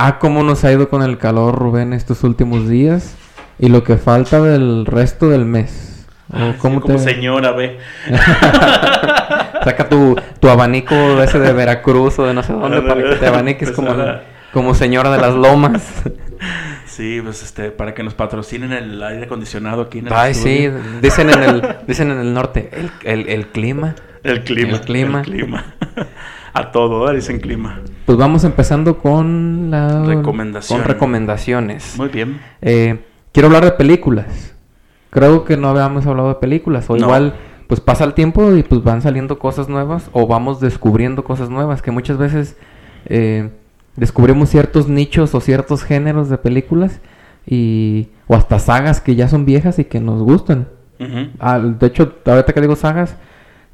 Ah, cómo nos ha ido con el calor, Rubén, estos últimos días. Y lo que falta del resto del mes. Ah, como señora, ve. Saca tu, tu abanico ese de Veracruz o de no sé dónde para que te abaniques como, como señora de las lomas. Sí, pues este, para que nos patrocinen el aire acondicionado aquí en el Ay, sí, dicen en el, dicen en el norte, el, el, el clima. El clima. El clima. El clima. A todo, dicen clima. Pues vamos empezando con la... Recomendaciones. Con recomendaciones. Muy bien. Eh, quiero hablar de películas. Creo que no habíamos hablado de películas. O igual, pues pasa el tiempo y pues van saliendo cosas nuevas o vamos descubriendo cosas nuevas que muchas veces... Eh, descubrimos ciertos nichos o ciertos géneros de películas y o hasta sagas que ya son viejas y que nos gustan. Ah, de hecho, ahorita que digo sagas,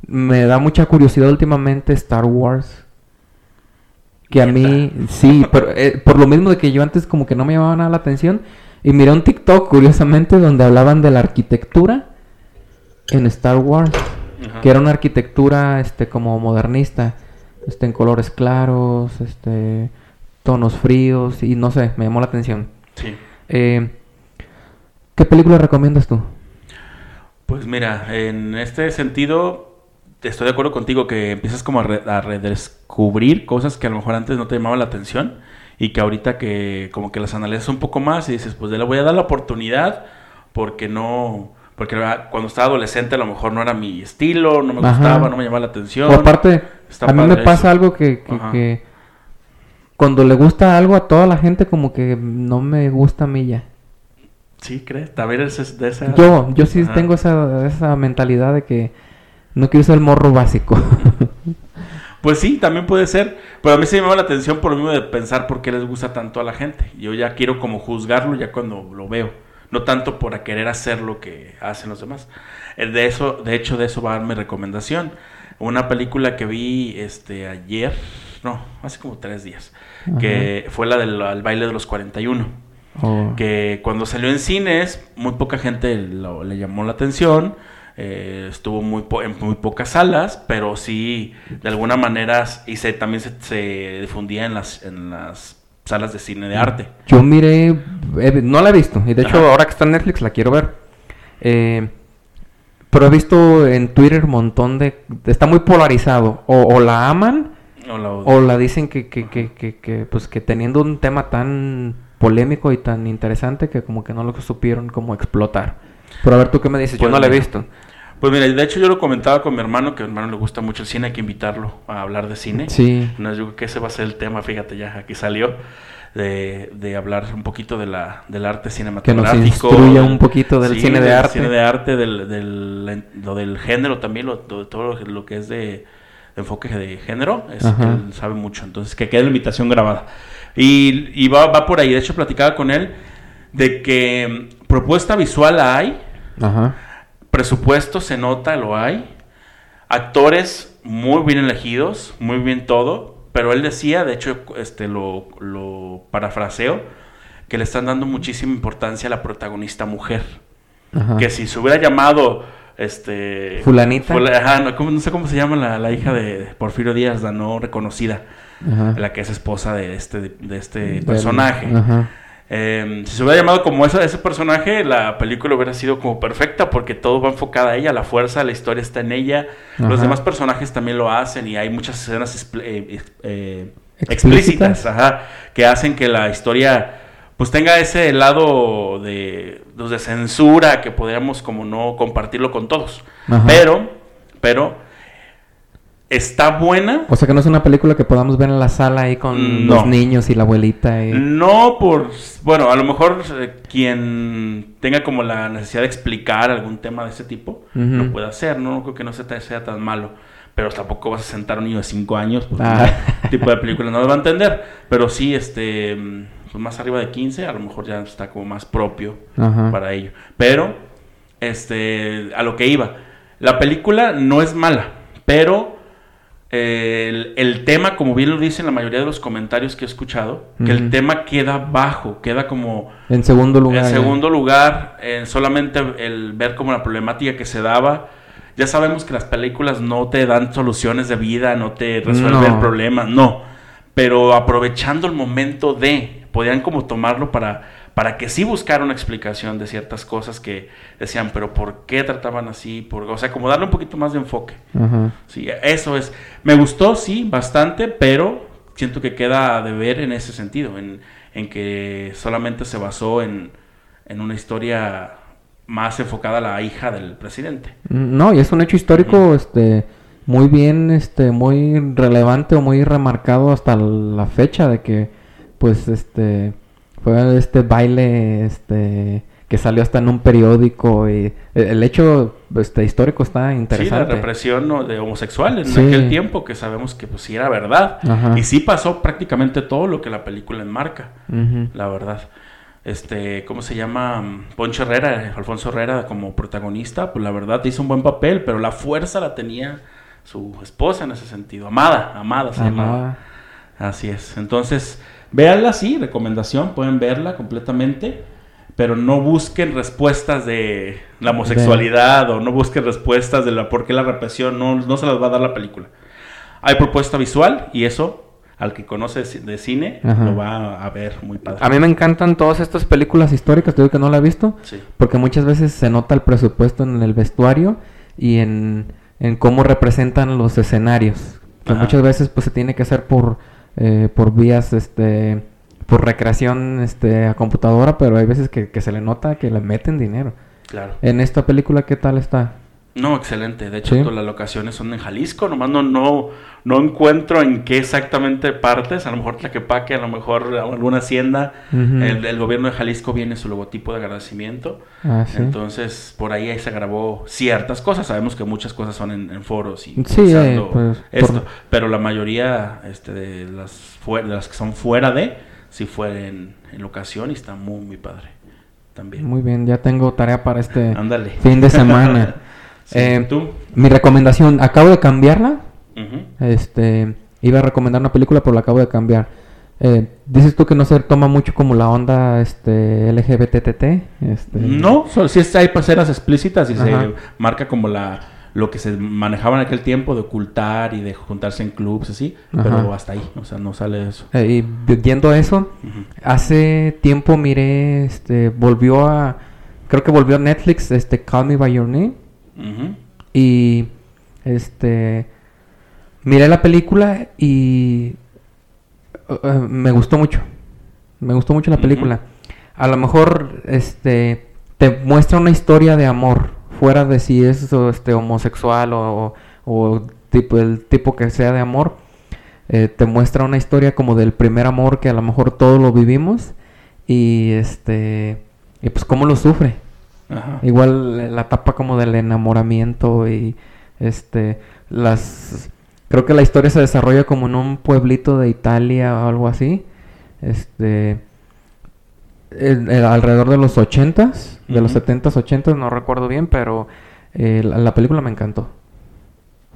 me da mucha curiosidad últimamente Star Wars. Que a mí, sí, pero, eh, por lo mismo de que yo antes como que no me llamaba nada la atención. Y miré un TikTok, curiosamente, donde hablaban de la arquitectura en Star Wars. Que era una arquitectura, este, como modernista. Este, en colores claros, este tonos fríos y no sé, me llamó la atención. Sí. Eh, ¿Qué película recomiendas tú? Pues mira, en este sentido estoy de acuerdo contigo que empiezas como a, redescubrir cosas que a lo mejor antes no te llamaban la atención y que ahorita que como que las analizas un poco más y dices, pues le voy a dar la oportunidad porque no porque cuando estaba adolescente a lo mejor no era mi estilo, no me gustaba, no me llamaba la atención. O aparte, a mí me pasa algo que, que cuando le gusta algo a toda la gente, como que no me gusta a mí ya. Sí, ¿crees? También es de esa... Yo, yo sí tengo esa, esa mentalidad de que no quiero ser el morro básico. pues sí, también puede ser. Pero a mí se me llama la atención por lo mismo de pensar por qué les gusta tanto a la gente. Yo ya quiero como juzgarlo ya cuando lo veo. No tanto por querer hacer lo que hacen los demás. Eh, de eso, de hecho, de eso va a dar mi recomendación. Una película que vi este ayer, no, hace como tres días que fue la del baile de los 41. Que cuando salió en cines, muy poca gente le llamó la atención. Eh, estuvo muy en muy pocas salas, pero sí, de alguna manera, y se, también se, difundía en las, en las salas de cine de arte. Yo miré, eh, no la he visto, y de hecho ahora que está en Netflix la quiero ver. Eh, pero he visto en Twitter un montón de... Está muy polarizado. o la aman o la, dicen que, que, que, que, pues que teniendo un tema tan polémico y tan interesante que como que no lo supieron como explotar. Pero a ver, ¿tú qué me dices? Yo pues no la he visto. Pues mira, de hecho yo lo comentaba con mi hermano, que a mi hermano le gusta mucho el cine, hay que invitarlo a hablar de cine. Sí. No, yo creo que ese va a ser el tema, fíjate ya, aquí salió, de, de hablar un poquito de la, del arte cinematográfico. Que nos un poquito del cine de arte. cine de arte, del, del, lo del género también, lo, de todo lo que es de enfoque de género, es, él sabe mucho. Entonces, que quede la invitación grabada. Y, y va, va, por ahí. De hecho, platicaba con él de que propuesta visual hay. Presupuesto se nota, lo hay. Actores muy bien elegidos, muy bien todo. Pero él decía, de hecho, este lo, lo parafraseo, que le están dando muchísima importancia a la protagonista mujer. Que si se hubiera llamado este fulanita no, sé cómo se llama la, hija de Porfirio Díaz la no reconocida la que es esposa de este de este personaje em, si se hubiera llamado como esa, ese personaje la película hubiera sido como perfecta porque todo va enfocado a ella la fuerza la historia está en ella. Los demás personajes también lo hacen y hay muchas escenas eh, eh, explícitas. que hacen que la historia pues tenga ese lado de, pues, de censura que podríamos como no compartirlo con todos. Pero, pero está buena. O sea que no es una película que podamos ver en la sala ahí con los niños y la abuelita. No por, bueno, a lo mejor eh, quien tenga como la necesidad de explicar algún tema de ese tipo, lo puede hacer, ¿no? creo que no sea, sea tan malo. Pero tampoco vas a sentar a un niño de 5 años, porque ah. tipo de película no lo va a entender. Pero sí, este pues, más arriba de 15, a lo mejor ya está como más propio para ello. Pero, este, a lo que iba, la película no es mala, pero eh, el, tema, como bien lo dicen la mayoría de los comentarios que he escuchado, que el tema queda bajo, queda como... En segundo lugar. En segundo lugar, solamente el ver como la problemática que se daba. Ya sabemos que las películas no te dan soluciones de vida, no te resuelven el problema, no pero aprovechando el momento de, podían como tomarlo para, para que sí buscara una explicación de ciertas cosas que decían, pero ¿por qué trataban así? Por, o sea, como darle un poquito más de enfoque. Sí, eso es. Me gustó, sí, bastante, pero siento que queda de ver en ese sentido, en, en que solamente se basó en, en una historia más enfocada a la hija del presidente. No, y es un hecho histórico, este muy bien, este, muy relevante o muy remarcado hasta la fecha de que, pues, este, fue este baile, este, que salió hasta en un periódico y el hecho este, histórico está interesante. Sí, la represión de homosexuales en aquel tiempo que sabemos que pues sí era verdad y sí pasó prácticamente todo lo que la película enmarca, la verdad. Este, ¿cómo se llama? Poncho Herrera, Alfonso Herrera como protagonista, pues la verdad hizo un buen papel, pero la fuerza la tenía su esposa en ese sentido, amada, amada se amada. Así es. Entonces, véanla, sí, recomendación, pueden verla completamente, pero no busquen respuestas de la homosexualidad o no busquen respuestas de la por qué la represión, no, no se las va a dar la película. Hay propuesta visual y eso al que conoce de cine lo va a ver muy padre. A mí me encantan todas estas películas históricas, te digo que no la he visto, porque muchas veces se nota el presupuesto en el vestuario y en en cómo representan los escenarios. Que muchas veces pues se tiene que hacer por, eh, por vías, este, por recreación este, a computadora, pero hay veces que, que se le nota que le meten dinero. Claro. En esta película, ¿qué tal está? No, excelente. De hecho, todas las locaciones son en Jalisco. Nomás no, no, no encuentro en qué exactamente partes. A lo mejor Tlaquepaque, a lo mejor alguna hacienda. el, gobierno de Jalisco viene su logotipo de agradecimiento. Ah, Entonces, por ahí, se grabó ciertas cosas. Sabemos que muchas cosas son en, foros y sí, eh, pues, esto. Pero la mayoría este, de, las de las que son fuera de, sí fue en, locación y está muy, muy padre. También. Muy bien, ya tengo tarea para este fin de semana. Eh, ¿Tú? Mi recomendación, acabo de cambiarla. Este, iba a recomendar una película, pero la acabo de cambiar. Eh, dices tú que no se toma mucho como la onda este LGBTT. Este... No, si hay escenas explícitas y se marca como la lo que se manejaba en aquel tiempo de ocultar y de juntarse en clubs así, pero hasta ahí, o sea, no sale eso. Eh, y yendo a eso, hace tiempo miré, este, volvió a, creo que volvió a Netflix, este, Call Me by Your Name. Y este miré la película y uh, uh, me gustó mucho. Me gustó mucho la película. A lo mejor este te muestra una historia de amor fuera de si es este homosexual o, tipo el tipo que sea de amor. Eh, te muestra una historia como del primer amor que a lo mejor todos lo vivimos y este y pues cómo lo sufre Igual la etapa como del enamoramiento y este las creo que la historia se desarrolla como en un pueblito de Italia o algo así. Este alrededor de los 80s, de los 70s, 80s, no recuerdo bien, pero eh, la, película me encantó.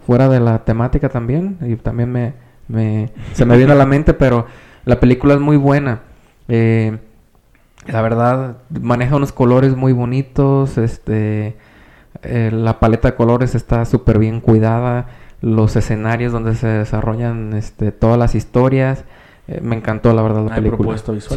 Fuera de la temática también, y también me, me se me viene a la mente, pero la película es muy buena. Eh, la verdad, maneja unos colores muy bonitos, este, eh, la paleta de colores está súper bien cuidada, los escenarios donde se desarrollan este, todas las historias, eh, me encantó la verdad la Hay película. visual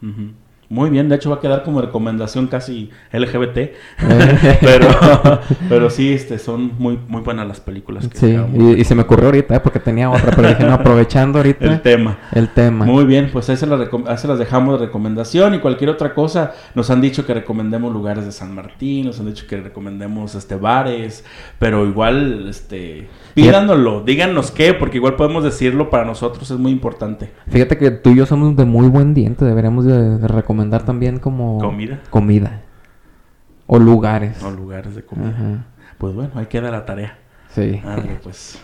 también. Muy bien, de hecho va a quedar como recomendación casi LGBT, pero, pero sí, este, son muy, muy buenas las películas. Que sí, y, se me ocurrió ahorita, ¿eh? porque tenía otra, pero dije, no, aprovechando ahorita. El tema. El tema. Muy bien, pues ahí se, las las dejamos de recomendación y cualquier otra cosa. Nos han dicho que recomendemos lugares de San Martín, nos han dicho que recomendemos este bares, pero igual, este, pídanoslo, díganos qué, porque igual podemos decirlo para nosotros, es muy importante. Fíjate que tú y yo somos de muy buen diente, deberíamos de recomendar recomendar también como... ¿Comida? Comida. O lugares. O lugares de comida. Pues bueno, ahí queda la tarea. Sí. pues.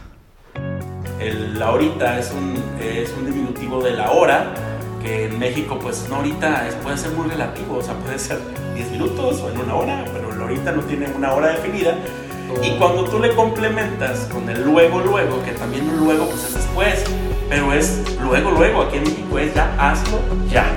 El, la horita es un, es un diminutivo de la hora, que en México, pues no ahorita puede ser muy relativo, o sea, puede ser 10 minutos o en una hora, pero la horita no tiene una hora definida. Y cuando tú le complementas con el luego, luego, que también un luego pues es después, pero es luego, luego, aquí en México es ya hazlo ya.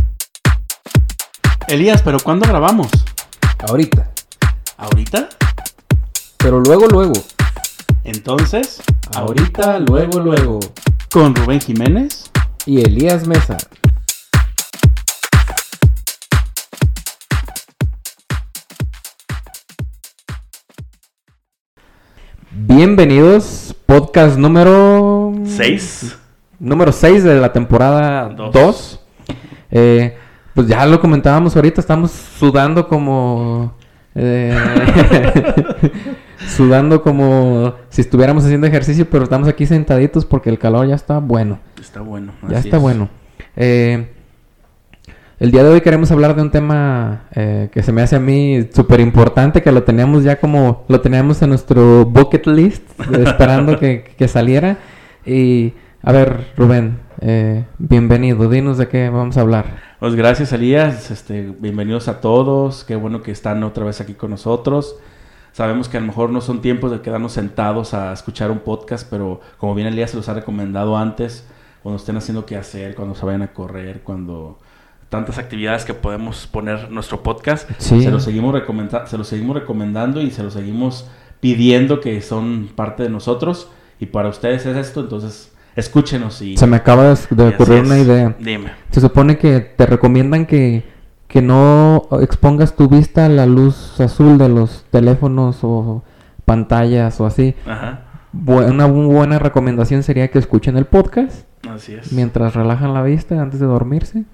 Elías, ¿pero cuándo grabamos? Ahorita. ¿Ahorita? Pero luego, luego. Entonces, ahorita, luego, luego. Con Rubén Jiménez y Elías Mesa. Bienvenidos, podcast número 6. Número 6 de la temporada 2. Eh, pues ya lo comentábamos ahorita, estamos sudando como... Eh, sudando como si estuviéramos haciendo ejercicio, pero estamos aquí sentaditos porque el calor ya está bueno. Está bueno. Ya está es. bueno. Eh, el día de hoy queremos hablar de un tema eh, que se me hace a mí súper importante, que lo teníamos ya como, lo teníamos en nuestro bucket list, esperando que, que, saliera. Y, a ver, Rubén, eh, bienvenido, dinos de qué vamos a hablar. Pues gracias, Elías, este, bienvenidos a todos, qué bueno que están otra vez aquí con nosotros. Sabemos que a lo mejor no son tiempos de quedarnos sentados a escuchar un podcast, pero como bien Elías se los ha recomendado antes, cuando estén haciendo qué hacer, cuando se vayan a correr, cuando tantas actividades que podemos poner nuestro podcast, sí. se los seguimos recomendando, se los seguimos recomendando y se los seguimos pidiendo que son parte de nosotros y para ustedes es esto, entonces escúchenos y se me acaba de ocurrir una idea. Dime. Se supone que te recomiendan que que no expongas tu vista a la luz azul de los teléfonos o pantallas o así. Ajá. Una buena recomendación sería que escuchen el podcast. Así es. Mientras relajan la vista antes de dormirse.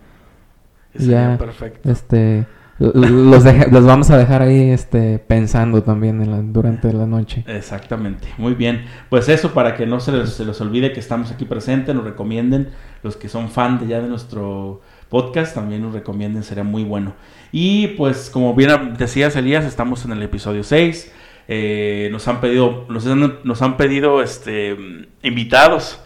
Sería ya, perfecto. Este, los, los, vamos a dejar ahí este, pensando también durante la noche. Exactamente, muy bien. Pues eso, para que no se les, se les olvide que estamos aquí presentes, nos recomienden, los que son fan de ya de nuestro podcast, también nos recomienden, sería muy bueno. Y pues como bien decías Elías, estamos en el episodio 6. Eh, nos han pedido, nos han, nos han pedido este, invitados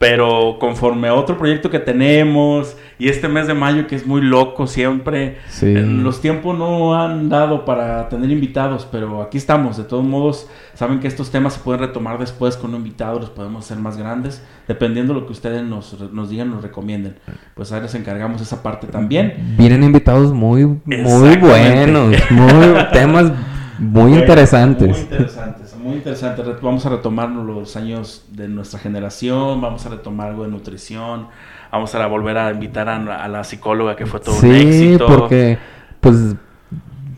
pero conforme a otro proyecto que tenemos y este mes de mayo que es muy loco siempre, sí. los tiempos no han dado para tener invitados, pero aquí estamos. De todos modos, saben que estos temas se pueden retomar después con un invitado, los podemos hacer más grandes, dependiendo de lo que ustedes nos, nos digan, nos recomienden. Pues ahí les encargamos esa parte también. Vienen invitados muy, muy buenos, muy temas muy interesantes. Muy interesantes, muy interesantes. Vamos a retomar los años de nuestra generación, vamos a retomar algo de nutrición, vamos a volver a invitar a, a la psicóloga que fue todo sí, un éxito. porque, pues,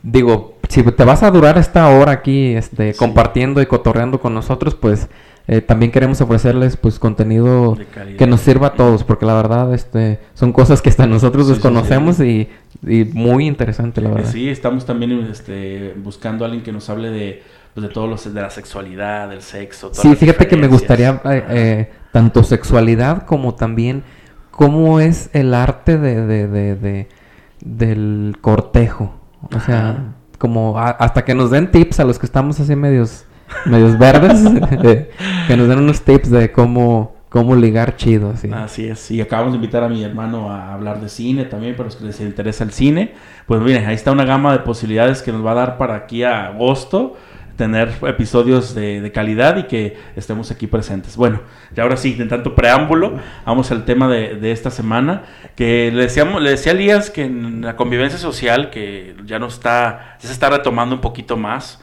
digo, si te vas a durar esta hora aquí este, sí. compartiendo y cotorreando con nosotros, pues eh, también queremos ofrecerles pues contenido que nos sirva a todos, porque la verdad este son cosas que hasta nosotros Sí, desconocemos sí, Y, y muy interesante la verdad. Sí, estamos también este, buscando a alguien que nos hable de, pues, de todo lo de la sexualidad, del sexo. Sí, fíjate que me gustaría eh, eh, tanto sexualidad como también cómo es el arte de, de, de, de- del cortejo. O sea, Ajá. como a- hasta que nos den tips a los que estamos así medios, medios verdes, eh, que nos den unos tips de cómo, cómo ligar chido. Así. Así es, y acabamos de invitar a mi hermano a hablar de cine también, para los que les interesa el cine. Pues miren, ahí está una gama de posibilidades que nos va a dar para aquí a agosto tener episodios de, de calidad y que estemos aquí presentes. Bueno, y ahora sí, de tanto preámbulo, vamos al tema de, de esta semana, que le, decíamos, le decía a Elías que en la convivencia social, que ya no está, ya se está retomando un poquito más,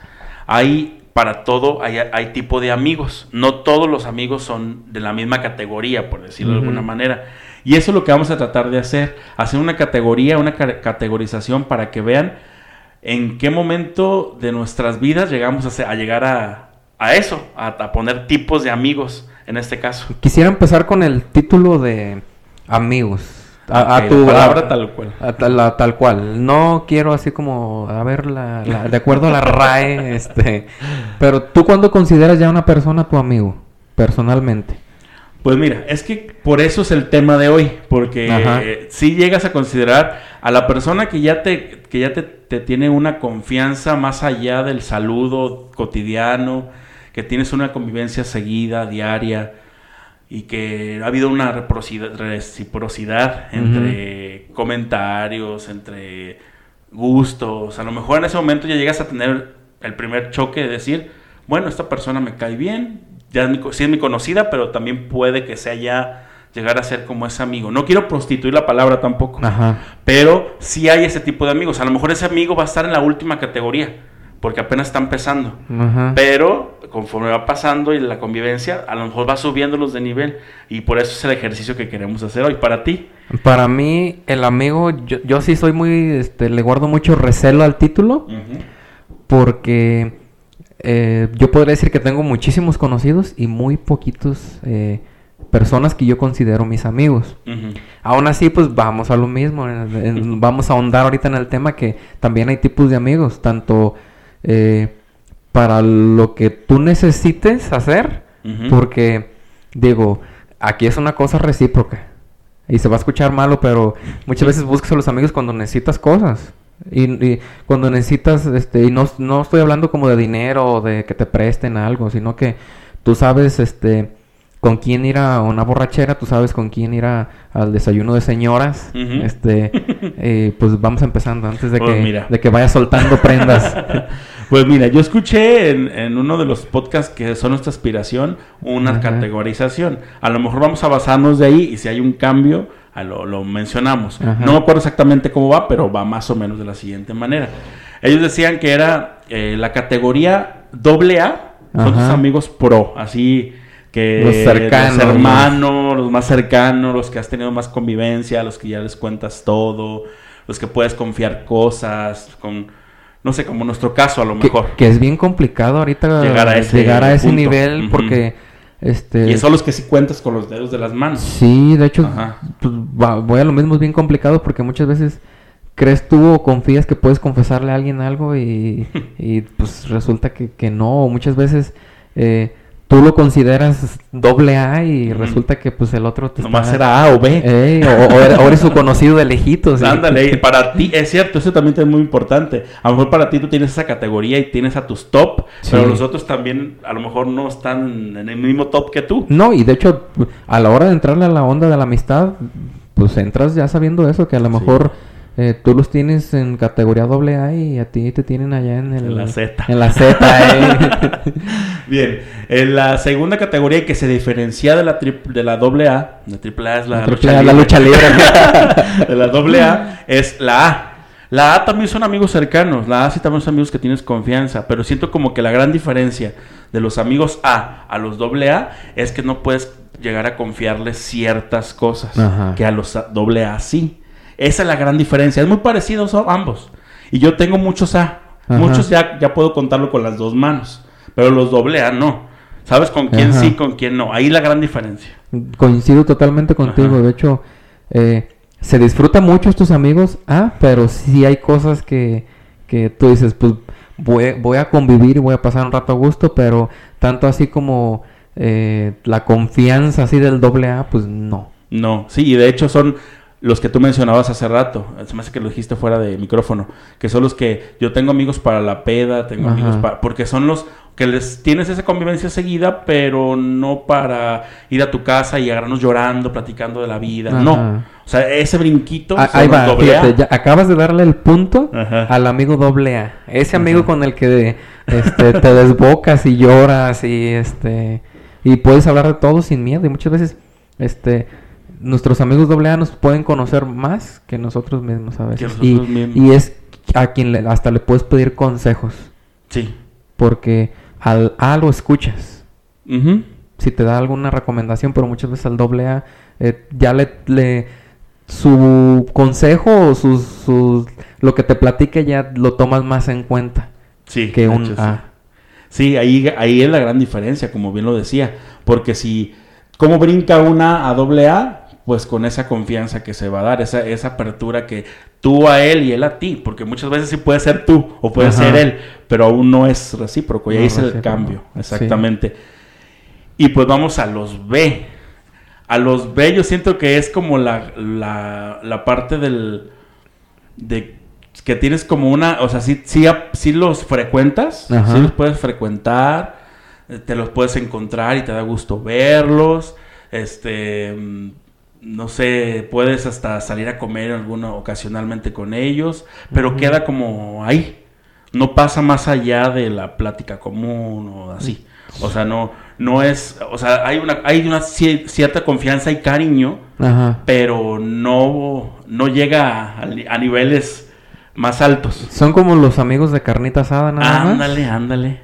hay para todo, hay, hay tipo de amigos. No todos los amigos son de la misma categoría, por decirlo de Ujú. alguna manera. Y eso es lo que vamos a tratar de hacer, hacer una categoría, una ca- categorización para que vean en qué momento de nuestras vidas llegamos a, se- a llegar a, a eso, a, poner tipos de amigos en este caso. Quisiera empezar con el título de amigos. A, tu palabra tal cual. tal cual. No quiero así como a ver la, de acuerdo a la RAE, este. Pero tú cuándo consideras ya una persona tu amigo, personalmente. Pues mira, es que por eso es el tema de hoy, porque si llegas a considerar a la persona que ya te, que ya te, te tiene una confianza más allá del saludo cotidiano, que tienes una convivencia seguida, diaria, y que ha habido una reciprocidad, entre comentarios, entre gustos. A lo mejor en ese momento ya llegas a tener el primer choque de decir, bueno, esta persona me cae bien, ya es mi, sí es mi conocida, pero también puede que sea ya llegar a ser como ese amigo. No quiero prostituir la palabra tampoco, pero sí hay ese tipo de amigos. A lo mejor ese amigo va a estar en la última categoría porque apenas está empezando. Pero conforme va pasando y la convivencia, a lo mejor va subiéndolos de nivel. Y por eso es el ejercicio que queremos hacer hoy. ¿Para ti? Para mí, el amigo, yo, sí soy muy, este, le guardo mucho recelo al título. Porque eh, yo podría decir que tengo muchísimos conocidos y muy poquitos... Eh, personas que yo considero mis amigos. Aún así, pues vamos a lo mismo, vamos a ahondar ahorita en el tema que también hay tipos de amigos, tanto eh, para lo que tú necesites hacer, porque digo, aquí es una cosa recíproca. Y se va a escuchar malo, pero muchas veces buscas a los amigos cuando necesitas cosas. Y, cuando necesitas, este, y no, no estoy hablando como de dinero o de que te presten algo, sino que tú sabes, este, con quién ir a una borrachera, tú sabes con quién ir al desayuno de señoras. Este, eh, pues vamos empezando antes de, pues que, de que vaya soltando prendas. pues mira, yo escuché en, uno de los podcasts que son nuestra aspiración una categorización. A lo mejor vamos a basarnos de ahí y si hay un cambio, lo, mencionamos. No me acuerdo exactamente cómo va, pero va más o menos de la siguiente manera. Ellos decían que era eh, la categoría doble A, son tus amigos pro, así que los cercanos, los hermanos, los más cercanos, los que has tenido más convivencia, los que ya les cuentas todo, los que puedes confiar cosas, con no sé, como nuestro caso a lo mejor. Que, es bien complicado ahorita llegar a ese, llegar a ese nivel porque este y son los que sí cuentas con los dedos de las manos. Sí, de hecho, pues, voy a lo mismo, es bien complicado porque muchas veces crees tú o confías que puedes confesarle a alguien algo y, y pues resulta que, que no, muchas veces eh, tú lo consideras doble A y resulta que pues el otro te Nomás era A o B. o, eres su conocido de lejitos. Ándale, para ti, es cierto, eso también es muy importante. A lo mejor para ti tú tienes esa categoría y tienes a tus top, pero los otros también a lo mejor no están en el mismo top que tú. No, y de hecho, a la hora de entrarle a la onda de la amistad, pues entras ya sabiendo eso, que a lo mejor eh, tú los tienes en categoría doble A y a ti te tienen allá en, el, en la Z. En la Z, eh. Bien, en la segunda categoría que se diferencia de la de la doble A, la triple A es la, lucha, la lucha libre. de la doble A es la A. La A también son amigos cercanos, la A sí también son amigos que tienes confianza, pero siento como que la gran diferencia de los amigos A a los doble A es que no puedes llegar a confiarles ciertas cosas que a los doble A sí. Esa es la gran diferencia. Es muy parecido ambos. Y yo tengo muchos A. Muchos ya, ya puedo contarlo con las dos manos. Pero los doble A no. ¿Sabes con quién sí, con quién no? Ahí la gran diferencia. Coincido totalmente contigo. De hecho, eh, se disfruta mucho estos amigos A, pero sí hay cosas que, que tú dices, pues voy, voy, a convivir y voy a pasar un rato a gusto, pero tanto así como eh, la confianza así del doble A, pues no. No, sí, y de hecho son los que tú mencionabas hace rato, se me hace que lo dijiste fuera de micrófono, que son los que yo tengo amigos para la peda, tengo amigos para, porque son los que les tienes esa convivencia seguida, pero no para ir a tu casa y agarrarnos llorando, platicando de la vida, no. O sea, ese brinquito. Ah, ahí va, fíjate, acabas de darle el punto al amigo doble A. Ese amigo con el que este, te desbocas y lloras y este y puedes hablar de todo sin miedo. Y muchas veces, este, nuestros amigos doble A nos pueden conocer más que nosotros mismos a veces. y, es a quien hasta le puedes pedir consejos. Sí. Porque al A lo escuchas. Si te da alguna recomendación, pero muchas veces al doble A eh, ya le, le, su consejo o sus, lo que te platique ya lo tomas más en cuenta. Sí. Que un A. Sí, ahí, ahí es la gran diferencia, como bien lo decía. Porque si, ¿cómo brinca una a doble A? Pues con esa confianza que se va a dar, esa, esa apertura que tú a él y él a ti, porque muchas veces sí puede ser tú o puede ser él, pero aún no es recíproco, y ahí es el cambio, exactamente. Y pues vamos a los B. A los B yo siento que es como la, la, la parte del... de que tienes como una, o sea, sí, sí, los frecuentas, sí los puedes frecuentar, te los puedes encontrar y te da gusto verlos, este, no sé, puedes hasta salir a comer alguna ocasionalmente con ellos, pero queda como ahí, no pasa más allá de la plática común o así, o sea, no, no es, o sea, hay una, hay una cierta confianza y cariño, pero no, no llega a niveles más altos. Son como los amigos de carnita asada, nada Ándale, ándale.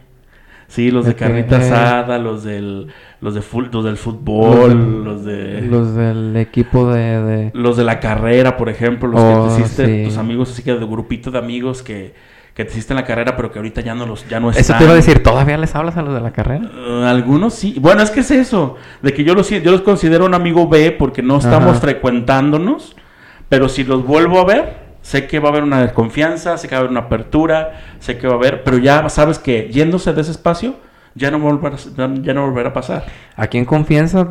Sí, los de, carnita asada, los del los de los del fútbol, los, de los del equipo de, los de la carrera, por ejemplo, los que te oh, hiciste tus amigos así que de grupito de amigos que que te hiciste en la carrera, pero que ahorita ya no los ya no están. Eso te iba a decir, ¿todavía les hablas a los de la carrera? Uh, algunos sí. Bueno, es que es eso, de que yo los yo los considero un amigo B porque no estamos frecuentándonos, pero si los vuelvo a ver, sé que va a haber una desconfianza, sé que va a haber una apertura, sé que va a haber, pero ya sabes que yéndose de ese espacio ya no volverá, ya no volverá a pasar. Aquí en confianza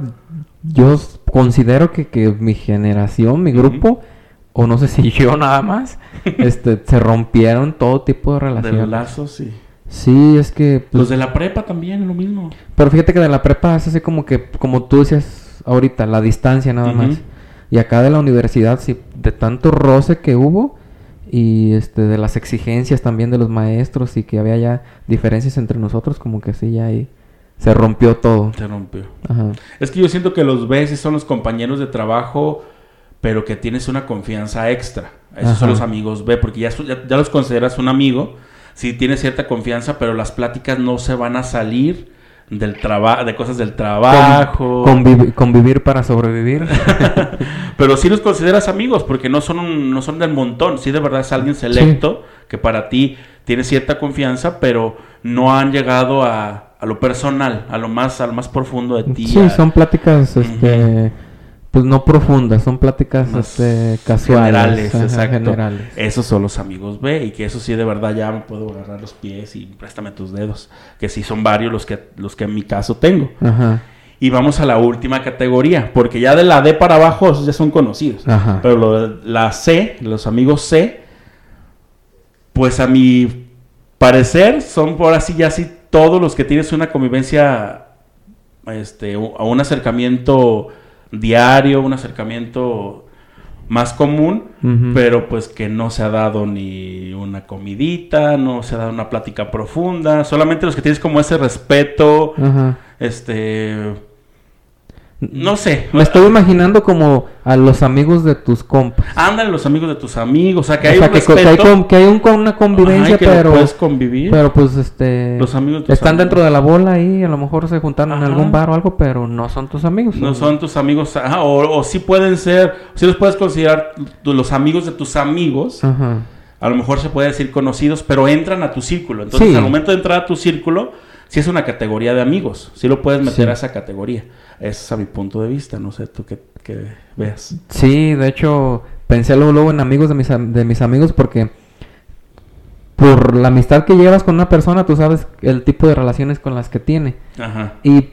yo considero que, que mi generación, mi grupo, o no sé si yo nada más, este, se rompieron todo tipo de relaciones. De lazos, sí. Sí, es que... Pues, Los de la prepa también, lo mismo. Pero fíjate que de la prepa es así como que, como tú decías ahorita, la distancia nada más. Y acá de la universidad, sí, de tanto roce que hubo y este de las exigencias también de los maestros y que había ya diferencias entre nosotros, como que sí, ya ahí se rompió todo. Se rompió. Es que yo siento que los ves son los compañeros de trabajo, pero que tienes una confianza extra. Esos son los amigos B, porque ya, ya los consideras un amigo, si tienes cierta confianza, pero las pláticas no se van a salir del trabajo, de cosas del trabajo. convivir para sobrevivir. Pero si los consideras amigos, porque no son, no son del montón. Sí, de verdad es alguien selecto que para ti tiene cierta confianza, pero no han llegado a, a lo personal, a lo más, al más profundo de ti. Sí, son pláticas, este pues no profundas, son pláticas este, casuales. Generales, exacto. Esos son los amigos B y que eso sí de verdad ya me puedo agarrar los pies y préstame tus dedos, que sí son varios los que, los que en mi caso tengo. Ajá. Y vamos a la última categoría, porque ya de la D para abajo esos ya son conocidos. Ajá. Pero la C, los amigos C, pues a mi parecer son por así ya así todos los que tienes una convivencia, este, a un acercamiento diario, un acercamiento más común, pero pues que no se ha dado ni una comidita, no se ha dado una plática profunda, solamente los que tienes como ese respeto, este no sé. Me estoy imaginando como a los amigos de tus compas. Ándale, los amigos de tus amigos. O sea, que hay un que, que, hay una convivencia, pero. puedes convivir. Pero pues, este. Los amigos Están dentro de la bola y a lo mejor se juntaron en algún bar o algo, pero no son tus amigos. No son tus amigos. o, o sí pueden ser. Sí los puedes considerar los amigos de tus amigos. A lo mejor se puede decir conocidos, pero entran a tu círculo. Entonces, al momento de entrar a tu círculo, sí es una categoría de amigos. Sí lo puedes meter a esa categoría. Ese es a mi punto de vista, no sé tú qué, veas. Sí, de hecho, pensé luego, en amigos de mis, de mis amigos porque por la amistad que llevas con una persona, tú sabes el tipo de relaciones con las que tiene. Ajá. Y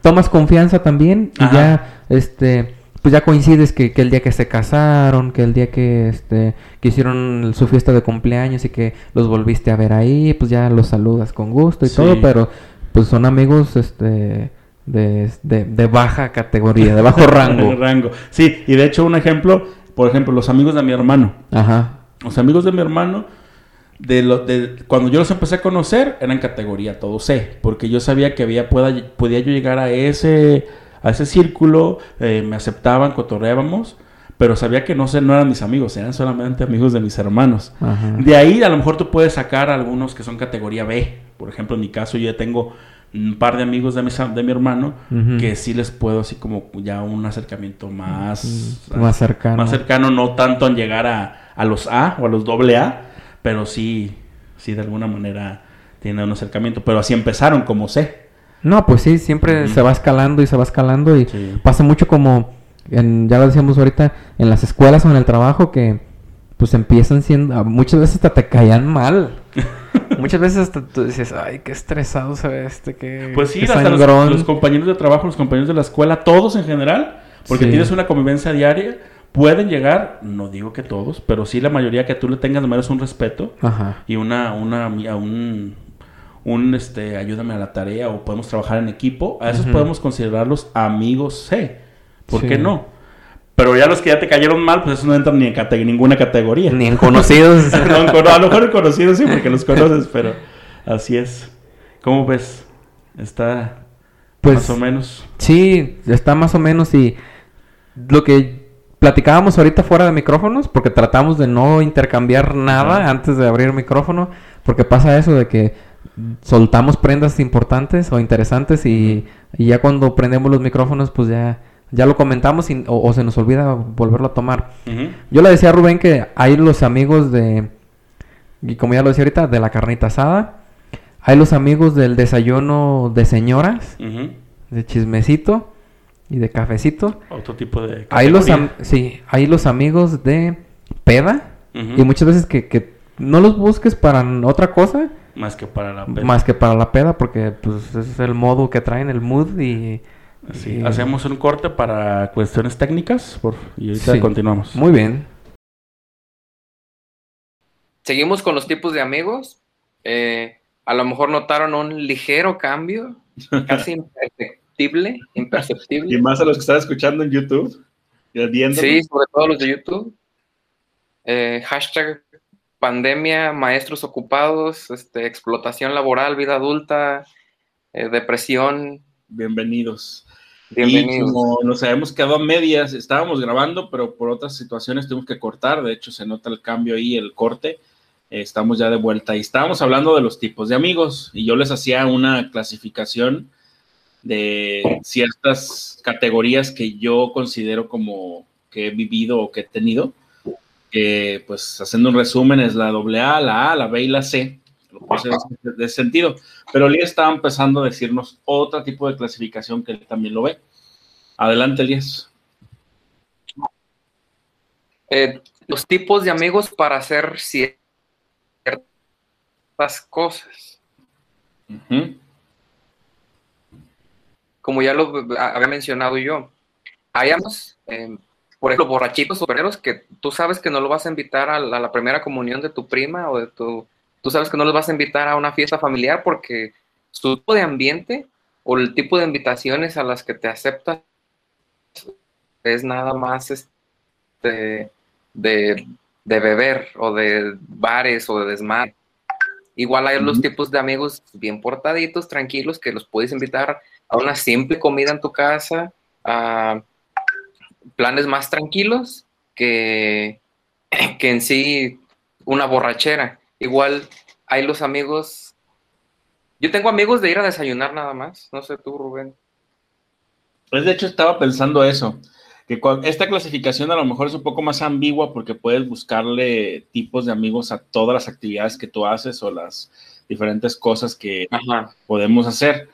tomas confianza también y ya, este, pues ya coincides que, el día que se casaron, que el día que, este, que hicieron su fiesta de cumpleaños y que los volviste a ver ahí, pues ya los saludas con gusto y todo, pero pues son amigos, este, de, de, baja categoría, de bajo rango. rango. Sí, y de hecho un ejemplo, por ejemplo, los amigos de mi hermano. Ajá. Los amigos de mi hermano, de, lo, de cuando yo los empecé a conocer, eran categoría todo C, porque yo sabía que había, pueda, podía yo llegar a ese, a ese círculo, eh, me aceptaban, cotorreábamos, pero sabía que no, sé, no eran mis amigos, eran solamente amigos de mis hermanos. De ahí a lo mejor tú puedes sacar algunos que son categoría B. Por ejemplo, en mi caso yo ya tengo un par de amigos de mi, de mi hermano que sí les puedo así como ya un acercamiento más, más cercano. Más cercano, no tanto en llegar a, a, los A o a los doble A, pero sí, sí de alguna manera tiene un acercamiento, pero así empezaron, como sé. No, pues sí, siempre se va escalando y se va escalando y pasa mucho como, en, ya lo decíamos ahorita, en las escuelas o en el trabajo que pues empiezan siendo, muchas veces hasta te caían mal. muchas veces hasta tú dices, ay, qué estresado se ve este, que... Pues sí, hasta los, compañeros de trabajo, los compañeros de la escuela, todos en general, porque tienes una convivencia diaria, pueden llegar, no digo que todos, pero sí la mayoría que tú le tengas de menos un respeto y una, una, un, un, este, ayúdame a la tarea o podemos trabajar en equipo, a esos podemos considerarlos amigos C. ¿Por qué no? Pero ya los que ya te cayeron mal, pues eso no entran ni en ninguna categoría. Ni en conocidos. a lo mejor en conocidos sí, porque los conoces, pero así es. ¿Cómo ves? Está pues, más o menos. Sí, está más o menos y lo que platicábamos ahorita fuera de micrófonos, porque tratamos de no intercambiar nada antes de abrir el micrófono, porque pasa eso de que soltamos prendas importantes o interesantes y, y ya cuando prendemos los micrófonos, pues ya ya lo comentamos o, se nos olvida volverlo a tomar. Yo le decía a Rubén que hay los amigos de, y como ya lo decía ahorita, de la carnita asada. Hay los amigos del desayuno de señoras, de chismecito y de cafecito. Otro tipo de... Hay los, sí, hay los amigos de peda. Y muchas veces que, que no los busques para otra cosa. Más que para la peda. Más que para la peda, porque pues es el modo que traen, el mood y hacemos un corte para cuestiones técnicas por, y ahorita continuamos. Muy bien. Seguimos con los tipos de amigos. Eh, a lo mejor notaron un ligero cambio, casi imperceptible, imperceptible. Y más a los que están escuchando en YouTube, Sí, sobre todo los de YouTube. Eh, hashtag pandemia, maestros ocupados, este, explotación laboral, vida adulta, eh, depresión. Bienvenidos. Y como nos habíamos quedado a medias, estábamos grabando, pero por otras situaciones tuvimos que cortar. De hecho, se nota el cambio ahí, el corte. estamos ya de vuelta y estábamos hablando de los tipos de amigos. Y yo les hacía una clasificación de ciertas categorías que yo considero como que he vivido o que he tenido. Que, pues, haciendo un resumen, es la AA, la A, la B y la C de ese sentido. Pero Elías estaba empezando a decirnos otro tipo de clasificación que él también lo ve. Adelante, Elías. Eh, los tipos de amigos para hacer ciertas cosas. Como ya lo había mencionado yo, hay eh, por ejemplo, borrachitos supereros que tú sabes que no lo vas a invitar a la primera comunión de tu prima o de tu tú sabes que no les vas a invitar a una fiesta familiar porque su tipo de ambiente o el tipo de invitaciones a las que te aceptas es nada más este, de, beber o de bares o de desmadre. Igual hay los tipos de amigos bien portaditos, tranquilos, que los puedes invitar a una simple comida en tu casa, a planes más tranquilos que, que en sí una borrachera. Igual hay los amigos. Yo tengo amigos de ir a desayunar nada más. No sé tú, Rubén. Pues de hecho estaba pensando eso, que esta clasificación a lo mejor es un poco más ambigua porque puedes buscarle tipos de amigos a todas las actividades que tú haces o las diferentes cosas que podemos hacer.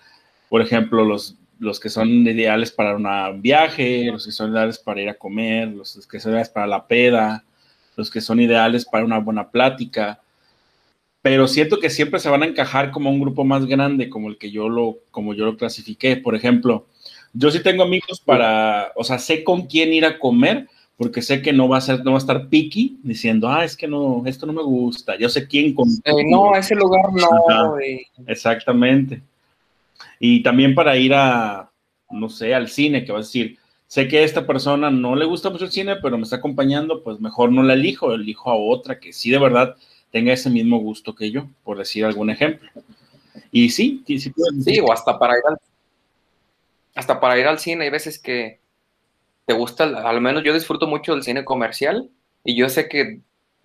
Por ejemplo, los, los que son ideales para un viaje, los que son ideales para ir a comer, los que son ideales para la peda, los que son ideales para una buena plática pero siento que siempre se van a encajar como un grupo más grande, como el que yo lo, como yo lo clasifiqué. Por ejemplo, yo sí tengo amigos para, o sea, sé con quién ir a comer, porque sé que no va a ser, no va a estar picky diciendo, ah, es que no, esto no me gusta. Yo sé quién con. Eh, no, ese lugar no. exactamente. Y también para ir a, no sé, al cine, que va a decir, sé que a esta persona no le gusta mucho el cine, pero me está acompañando, pues mejor no la elijo, elijo a otra que sí de verdad tenga ese mismo gusto que yo, por decir algún ejemplo. Y sí, sí, sí, o hasta para ir al, hasta para ir al cine, hay veces que te gusta, al menos yo disfruto mucho del cine comercial y yo sé que,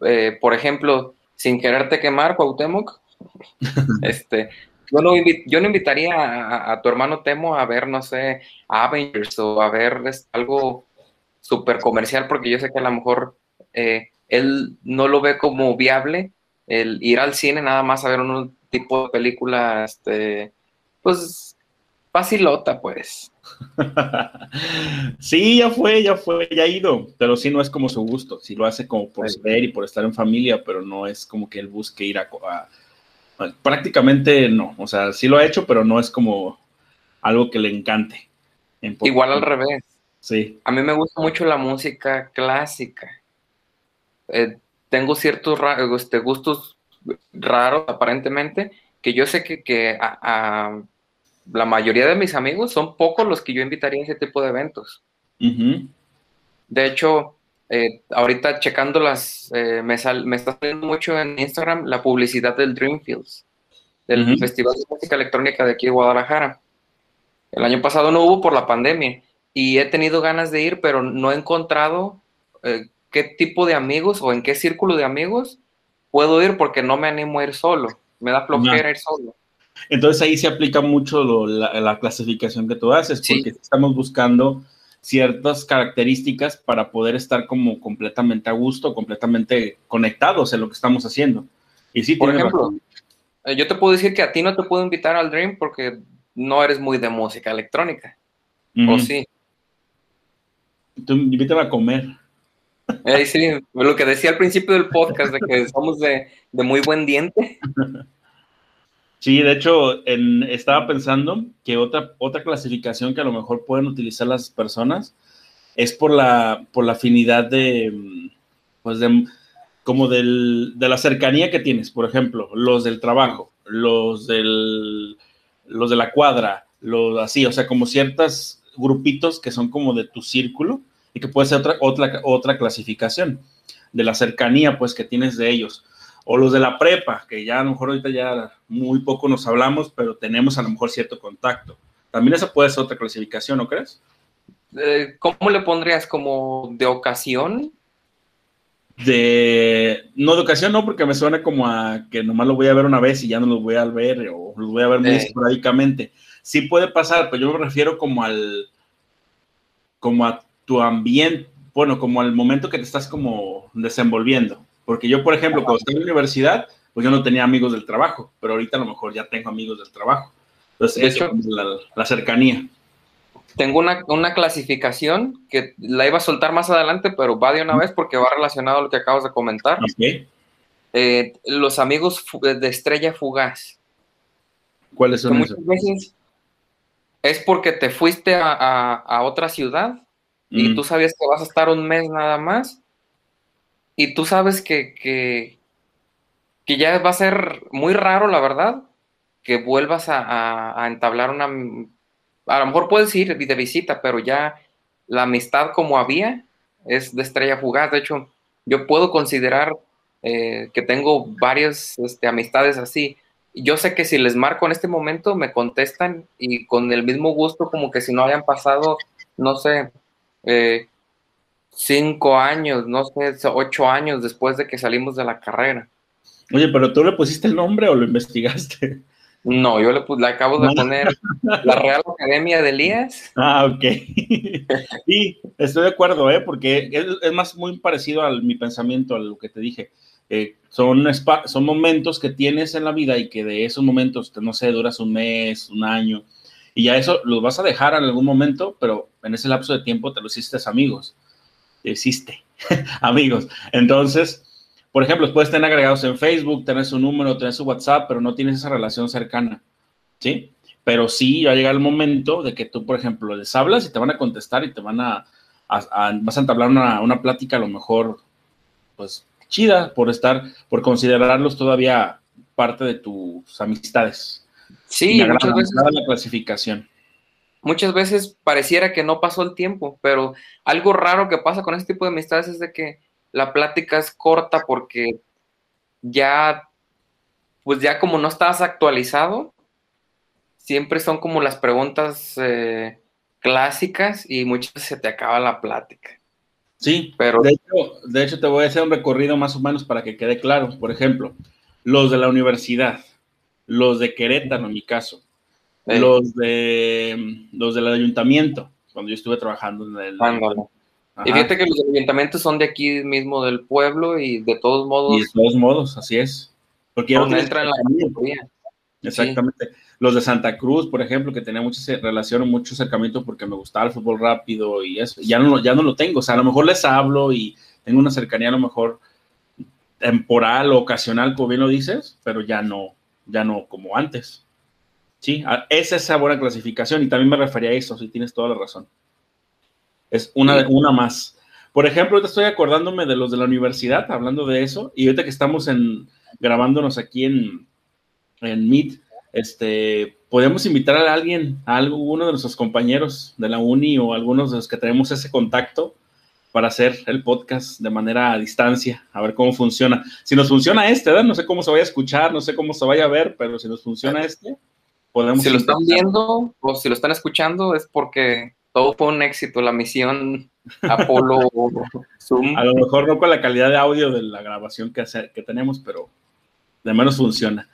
eh, por ejemplo, sin quererte quemar, Cuauhtémoc, este, yo no, yo no invitaría a, tu hermano Temo a ver, no sé, Avengers o a ver algo súper comercial porque yo sé que a lo mejor eh, él no lo ve como viable el ir al cine nada más a ver unos tipo de película, este, pues, facilota, pues. sí, ya fue, ya fue, ya ha ido, pero sí no es como su gusto, sí lo hace como por ver y por estar en familia, pero no es como que él busque ir a, prácticamente no, o sea, sí lo ha hecho, pero no es como algo que le encante. Igual al revés. Sí. A mí me gusta mucho la música clásica. Eh, tengo ciertos este, gustos raros, aparentemente, que yo sé que, a la mayoría de mis amigos son pocos los que yo invitaría a ese tipo de eventos. De hecho, eh, ahorita checando las, eh, me, me, está saliendo mucho en Instagram la publicidad del Dreamfields, del Festival de Música Electrónica de aquí de Guadalajara. El año pasado no hubo por la pandemia y he tenido ganas de ir, pero no he encontrado eh, qué tipo de amigos o en qué círculo de amigos puedo ir porque no me animo a ir solo. Me da flojera ir solo. Entonces ahí se aplica mucho la, clasificación que tú haces, porque estamos buscando ciertas características para poder estar como completamente a gusto, completamente conectados en lo que estamos haciendo. Y sí, por ejemplo, eh, yo te puedo decir que a ti no te puedo invitar al Dream porque no eres muy de música electrónica. ¿O sí? Tú invítame a comer. Eh, sí, lo que decía al principio del podcast, de que somos de, de muy buen diente. Sí, de hecho, estaba pensando que otra, otra clasificación que a lo mejor pueden utilizar las personas es por la, por la afinidad de, pues de, como del, de la cercanía que tienes. Por ejemplo, los del trabajo, los del, los de la cuadra, los así, o sea, como ciertos grupitos que son como de tu círculo y que puede ser otra, otra, otra clasificación de la cercanía, pues, que tienes de ellos o los de la prepa, que ya a lo mejor ahorita ya muy poco nos hablamos, pero tenemos a lo mejor cierto contacto. También esa puede ser otra clasificación, ¿no crees? Eh, ¿Cómo le pondrías? ¿Como de ocasión? De. No, de ocasión no, porque me suena como a que nomás lo voy a ver una vez y ya no los voy a ver, o los voy a ver muy esporádicamente. Sí puede pasar, pero yo me refiero como al. como a tu ambiente, bueno, como al momento que te estás como desenvolviendo. Porque yo, por ejemplo, cuando estaba en la universidad, pues yo no tenía amigos del trabajo, pero ahorita a lo mejor ya tengo amigos del trabajo. Entonces, eso, es la, cercanía. Tengo una, clasificación que la iba a soltar más adelante, pero va de una vez porque va relacionado a lo que acabas de comentar. Eh, los amigos de estrella fugaz. ¿Cuáles son esos? Muchas veces es porque te fuiste a, otra ciudad y tú sabías que vas a estar un mes nada más y tú sabes que, que, ya va a ser muy raro, la verdad, que vuelvas a, entablar una... A lo mejor puedes ir de visita, pero ya la amistad como había es de estrella fugaz. De hecho, yo puedo considerar eh, que tengo varias este, amistades así. Yo sé que si les marco en este momento, me contestan y con el mismo gusto, como que si no hayan pasado, no sé, eh, cinco años, no sé, ocho años después de que salimos de la carrera. Oye, pero tú le pusiste el nombre o lo investigaste? No, yo le, le acabo de poner la Real Academia de Elías. Ah, ok. sí, estoy de acuerdo, ¿eh? porque es, más muy parecido a mi pensamiento, a lo que te dije. Eh, son, son momentos que tienes en la vida y que de esos momentos, no sé, duras un mes, un año, y ya eso los vas a dejar en algún momento, pero en ese lapso de tiempo te lo hiciste amigos existe, amigos. Entonces, por ejemplo, puedes tener agregados en Facebook, tener su número, tener su WhatsApp, pero no tienes esa relación cercana, ¿sí? Pero sí va a llegar el momento de que tú, por ejemplo, les hablas y te van a contestar y te van a, vas a entablar una, una, plática a lo mejor, pues, chida por estar, por considerarlos todavía parte de tus amistades. Sí, muchas veces. La clasificación muchas veces pareciera que no pasó el tiempo, pero algo raro que pasa con este tipo de amistades es de que la plática es corta porque ya, pues ya como no estás actualizado, siempre son como las preguntas eh, clásicas y muchas veces se te acaba la plática. Sí, pero de hecho, de hecho te voy a hacer un recorrido más o menos para que quede claro. Por ejemplo, los de la universidad, los de Querétaro en mi caso, los de los del ayuntamiento, cuando yo estuve trabajando en el. Y fíjate que los ayuntamientos son de aquí mismo del pueblo y de todos modos. Y de todos modos, así es. Porque no entran en la Exactamente. Los de Santa Cruz, por ejemplo, que tenía mucha relación, mucho acercamiento porque me gustaba el fútbol rápido y eso, ya no, ya no lo tengo. O sea, a lo mejor les hablo y tengo una cercanía a lo mejor temporal o ocasional, como bien lo dices, pero ya no, ya no como antes. Sí, es esa buena clasificación y también me refería a eso, si tienes toda la razón. Es una, una más. Por ejemplo, ahorita estoy acordándome de los de la universidad, hablando de eso, y ahorita que estamos en, grabándonos aquí en, en Meet, este, podemos invitar a alguien, a alguno de nuestros compañeros de la uni o algunos de los que tenemos ese contacto para hacer el podcast de manera a distancia, a ver cómo funciona. Si nos funciona este, no sé cómo se vaya a escuchar, no sé cómo se vaya a ver, pero si nos funciona este, podemos... Si lo están viendo o si lo están escuchando es porque todo fue un éxito, la misión Apolo Zoom. A lo mejor no con la calidad de audio de la grabación que, que tenemos, pero de menos funciona.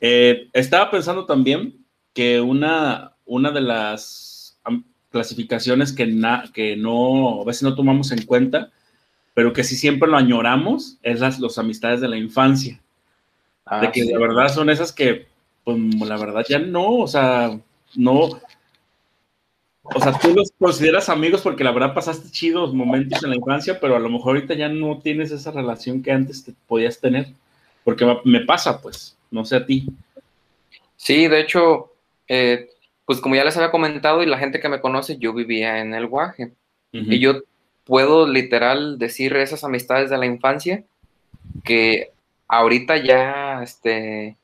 Eh, estaba pensando también que una, una de las clasificaciones que, que no, a veces no tomamos en cuenta, pero que sí siempre lo añoramos, es las los amistades de la infancia. de ah, que de verdad son esas que, pues la verdad ya no, o sea, no, o sea, tú los consideras amigos porque la verdad pasaste chidos momentos en la infancia, pero a lo mejor ahorita ya no tienes esa relación que antes te podías tener. Porque me pasa, pues, no sé a ti. Sí, de hecho, eh, pues como ya les había comentado y la gente que me conoce, yo vivía en el Guaje. Y yo puedo literal decir esas amistades de la infancia que ahorita ya este,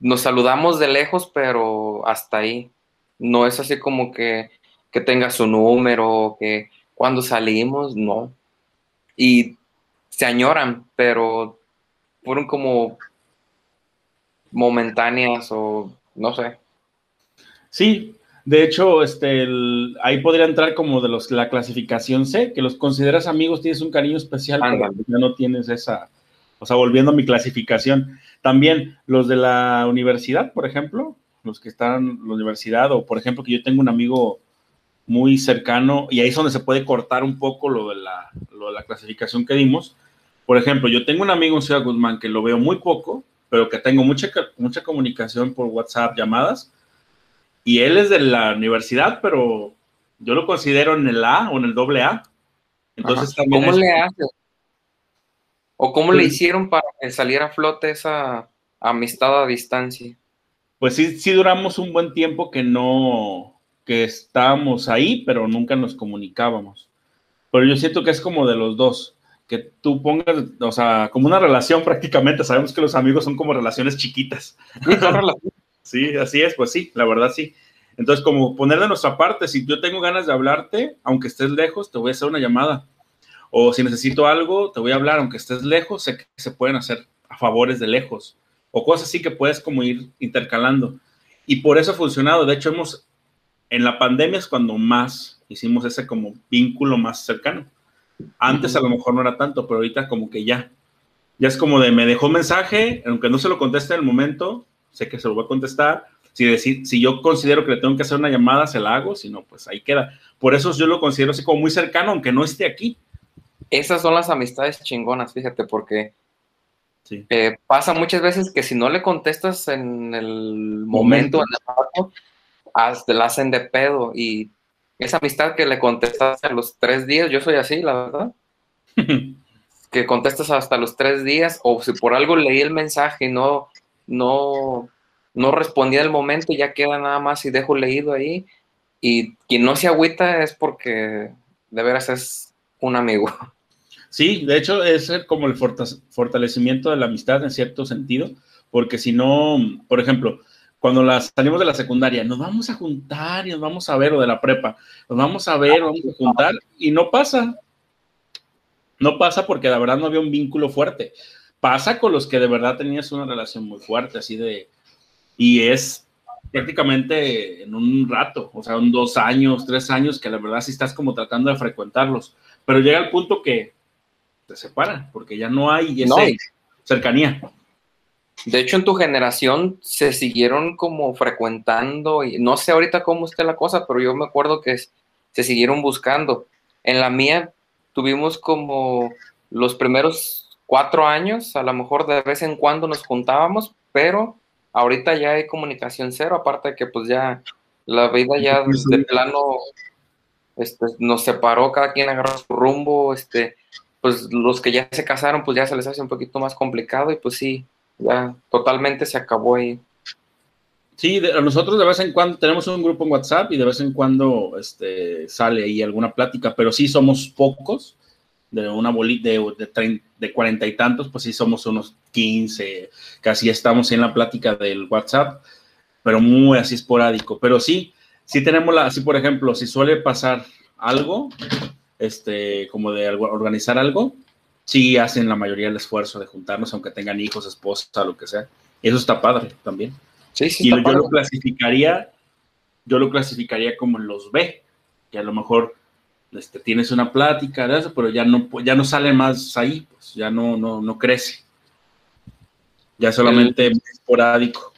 nos saludamos de lejos, pero hasta ahí. No es así como que que tenga su número, que cuando salimos, no. Y se añoran, pero fueron como momentáneas o no sé. Sí, de hecho, este, ahí podría entrar como de los la clasificación C, que los consideras amigos, tienes un cariño especial, pero ya no tienes esa, o sea, volviendo a mi clasificación. También los de la universidad, por ejemplo, los que están en la universidad, o por ejemplo, que yo tengo un amigo muy cercano, y ahí es donde se puede cortar un poco lo de la, lo de la clasificación que dimos. Por ejemplo, yo tengo un amigo en Ciudad Guzmán que lo veo muy poco, pero que tengo mucha, mucha comunicación por WhatsApp, llamadas, y él es de la universidad, pero yo lo considero en el A o en el doble A. Entonces también ¿Cómo le hace? ¿O cómo le pues hicieron para que saliera a flote esa amistad a distancia? Pues sí, sí duramos un buen tiempo que no, que estábamos ahí, pero nunca nos comunicábamos. Pero yo siento que es como de los dos, que tú pongas, o sea, como una relación prácticamente, sabemos que los amigos son como relaciones chiquitas. Sí, así es, pues sí, la verdad sí. Entonces, como poner de nuestra parte, si yo tengo ganas de hablarte, aunque estés lejos, te voy a hacer una llamada. O si necesito algo, te voy a hablar, aunque estés lejos, sé que se pueden hacer a favores de lejos. O cosas así que puedes como ir intercalando. Y por eso ha funcionado. De hecho, hemos en la pandemia es cuando más hicimos ese como vínculo más cercano. Antes a lo mejor no era tanto, pero ahorita como que ya. Ya es como de me dejó un mensaje, aunque no se lo conteste en el momento, sé que se lo voy a contestar. Si, decir, si yo considero que le tengo que hacer una llamada, se la hago, si no, pues ahí queda. Por eso yo lo considero así como muy cercano, aunque no esté aquí. Esas son las amistades chingonas, fíjate, porque eh, pasa muchas veces que si no le contestas en el momento, en el te la hacen de pedo y esa amistad que le contestaste a los tres días, yo soy así, la verdad. que contestas hasta los tres días, o si por algo leí el mensaje y no, no, no respondí al momento, ya queda nada más y dejo leído ahí. Y quien no se agüita es porque de veras es un amigo. Sí, de hecho es como el fortalecimiento de la amistad en cierto sentido, porque si no, por ejemplo, cuando salimos de la secundaria, nos vamos a juntar y nos vamos a ver, o de la prepa, nos vamos a ver, vamos a juntar, y no pasa. No pasa porque la verdad no había un vínculo fuerte. Pasa con los que de verdad tenías una relación muy fuerte, así de. Y es prácticamente en un rato, o sea, en dos años, tres años, que la verdad sí estás como tratando de frecuentarlos. Pero llega el punto que te separan, porque ya no hay esa cercanía. De hecho, en tu generación se siguieron como frecuentando, y no sé ahorita cómo esté la cosa, pero yo me acuerdo que se siguieron buscando. En la mía tuvimos como los primeros cuatro años, a lo mejor de vez en cuando nos juntábamos, pero ahorita ya hay comunicación cero, aparte de que pues ya la vida ya de plano este, nos separó, cada quien agarró su rumbo, este, pues los que ya se casaron, pues ya se les hace un poquito más complicado y pues sí, ya totalmente se acabó ahí. Sí, nosotros de vez en cuando tenemos un grupo en WhatsApp y de vez en cuando este, sale ahí alguna plática, pero sí somos pocos, de una bolita de, de, cuarenta y tantos, pues sí somos unos 15, casi estamos en la plática del WhatsApp, pero muy así esporádico. Pero sí, sí tenemos la, así por ejemplo, si suele pasar algo, este, como de organizar algo, sí hacen la mayoría del esfuerzo de juntarnos, aunque tengan hijos, esposa, lo que sea. Eso está padre también. Sí, sí. Y yo lo clasificaría, yo lo clasificaría como en los B, que a lo mejor este, tienes una plática de eso, pero ya no, ya no sale más ahí, pues ya no, no, no crece. Ya solamente esporádico.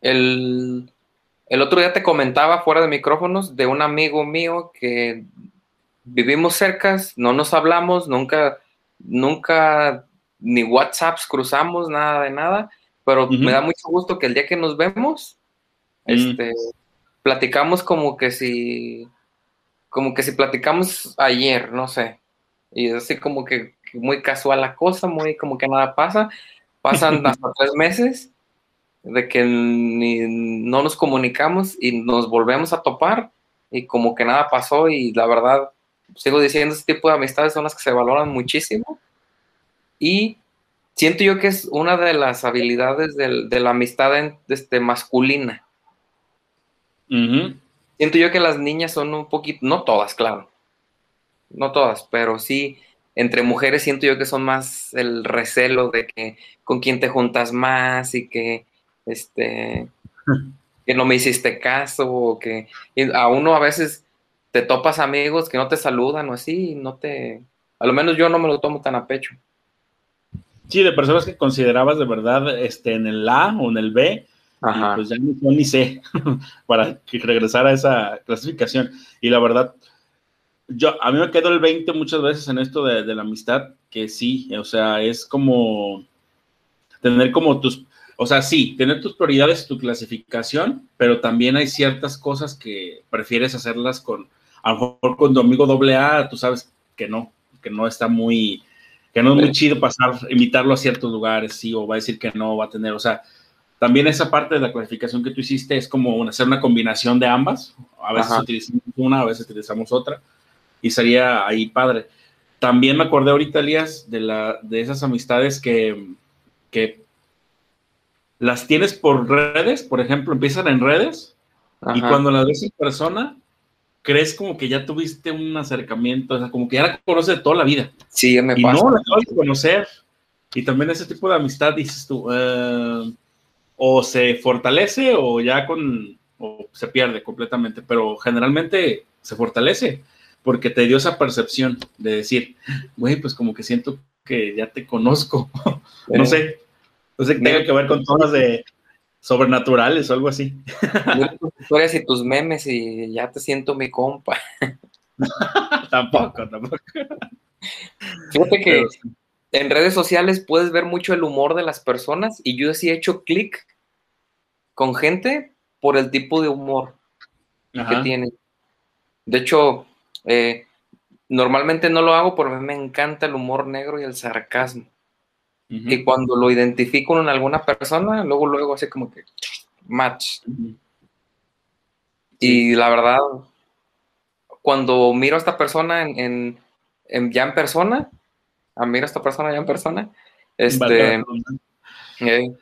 El, el otro día te comentaba fuera de micrófonos de un amigo mío que vivimos cerca, no nos hablamos, nunca, nunca ni WhatsApps cruzamos, nada de nada, pero me da mucho gusto que el día que nos vemos, mm. este, platicamos como que si, como que si platicamos ayer, no sé, y así como que muy casual la cosa, muy como que nada pasa, pasan hasta tres meses de que ni, no nos comunicamos y nos volvemos a topar y como que nada pasó y la verdad sigo diciendo, ese tipo de amistades son las que se valoran muchísimo. Y siento yo que es una de las habilidades de la amistad este, masculina. Siento yo que las niñas son un poquito, no todas, claro, no todas, pero sí, entre mujeres siento yo que son más el recelo de que con quién te juntas más y que, este, que no me hiciste caso, o que a uno a veces te topas amigos que no te saludan o así, no te, a lo menos yo no me lo tomo tan a pecho. Sí, de personas que considerabas de verdad este, en el A o en el B, pues ya ni, ni sé, para regresar a esa clasificación. Y la verdad, yo, a mí me quedo el 20 muchas veces en esto de, de la amistad, que sí, o sea, es como tener como tus, o sea, sí, tener tus prioridades, tu clasificación, pero también hay ciertas cosas que prefieres hacerlas con, a lo mejor con amigo doble A, tú sabes que no, que no está muy, que no es muy chido pasar, invitarlo a ciertos lugares, sí, o va a decir que no, va a tener, o sea, también esa parte de la clasificación que tú hiciste es como hacer una combinación de ambas, a veces utilizamos una, a veces utilizamos otra, y sería ahí padre. También me acordé ahorita, Elías, de, la, de esas amistades que, que las tienes por redes, por ejemplo, empiezan en redes, y cuando las ves en persona, crees como que ya tuviste un acercamiento, o sea, como que ya la conoces de toda la vida. Sí, ya me y no, la acabas de conocer. Y también ese tipo de amistad, dices tú, eh, o se fortalece o ya con, o se pierde completamente, pero generalmente se fortalece porque te dio esa percepción de decir, güey, pues como que siento que ya te conozco, no sé, no sé que tenga que ver con todas de, sobrenaturales o algo así. Tus historias y tus memes y ya te siento mi compa. tampoco, tampoco. Fíjate que en redes sociales puedes ver mucho el humor de las personas y yo sí he hecho clic con gente por el tipo de humor que tienen. De hecho, eh, normalmente no lo hago porque me encanta el humor negro y el sarcasmo. Y cuando lo identifico en alguna persona, luego, luego, así como que match. Y la verdad, cuando miro a esta persona en, ya en persona, a miro a esta persona ya en persona, este, eh,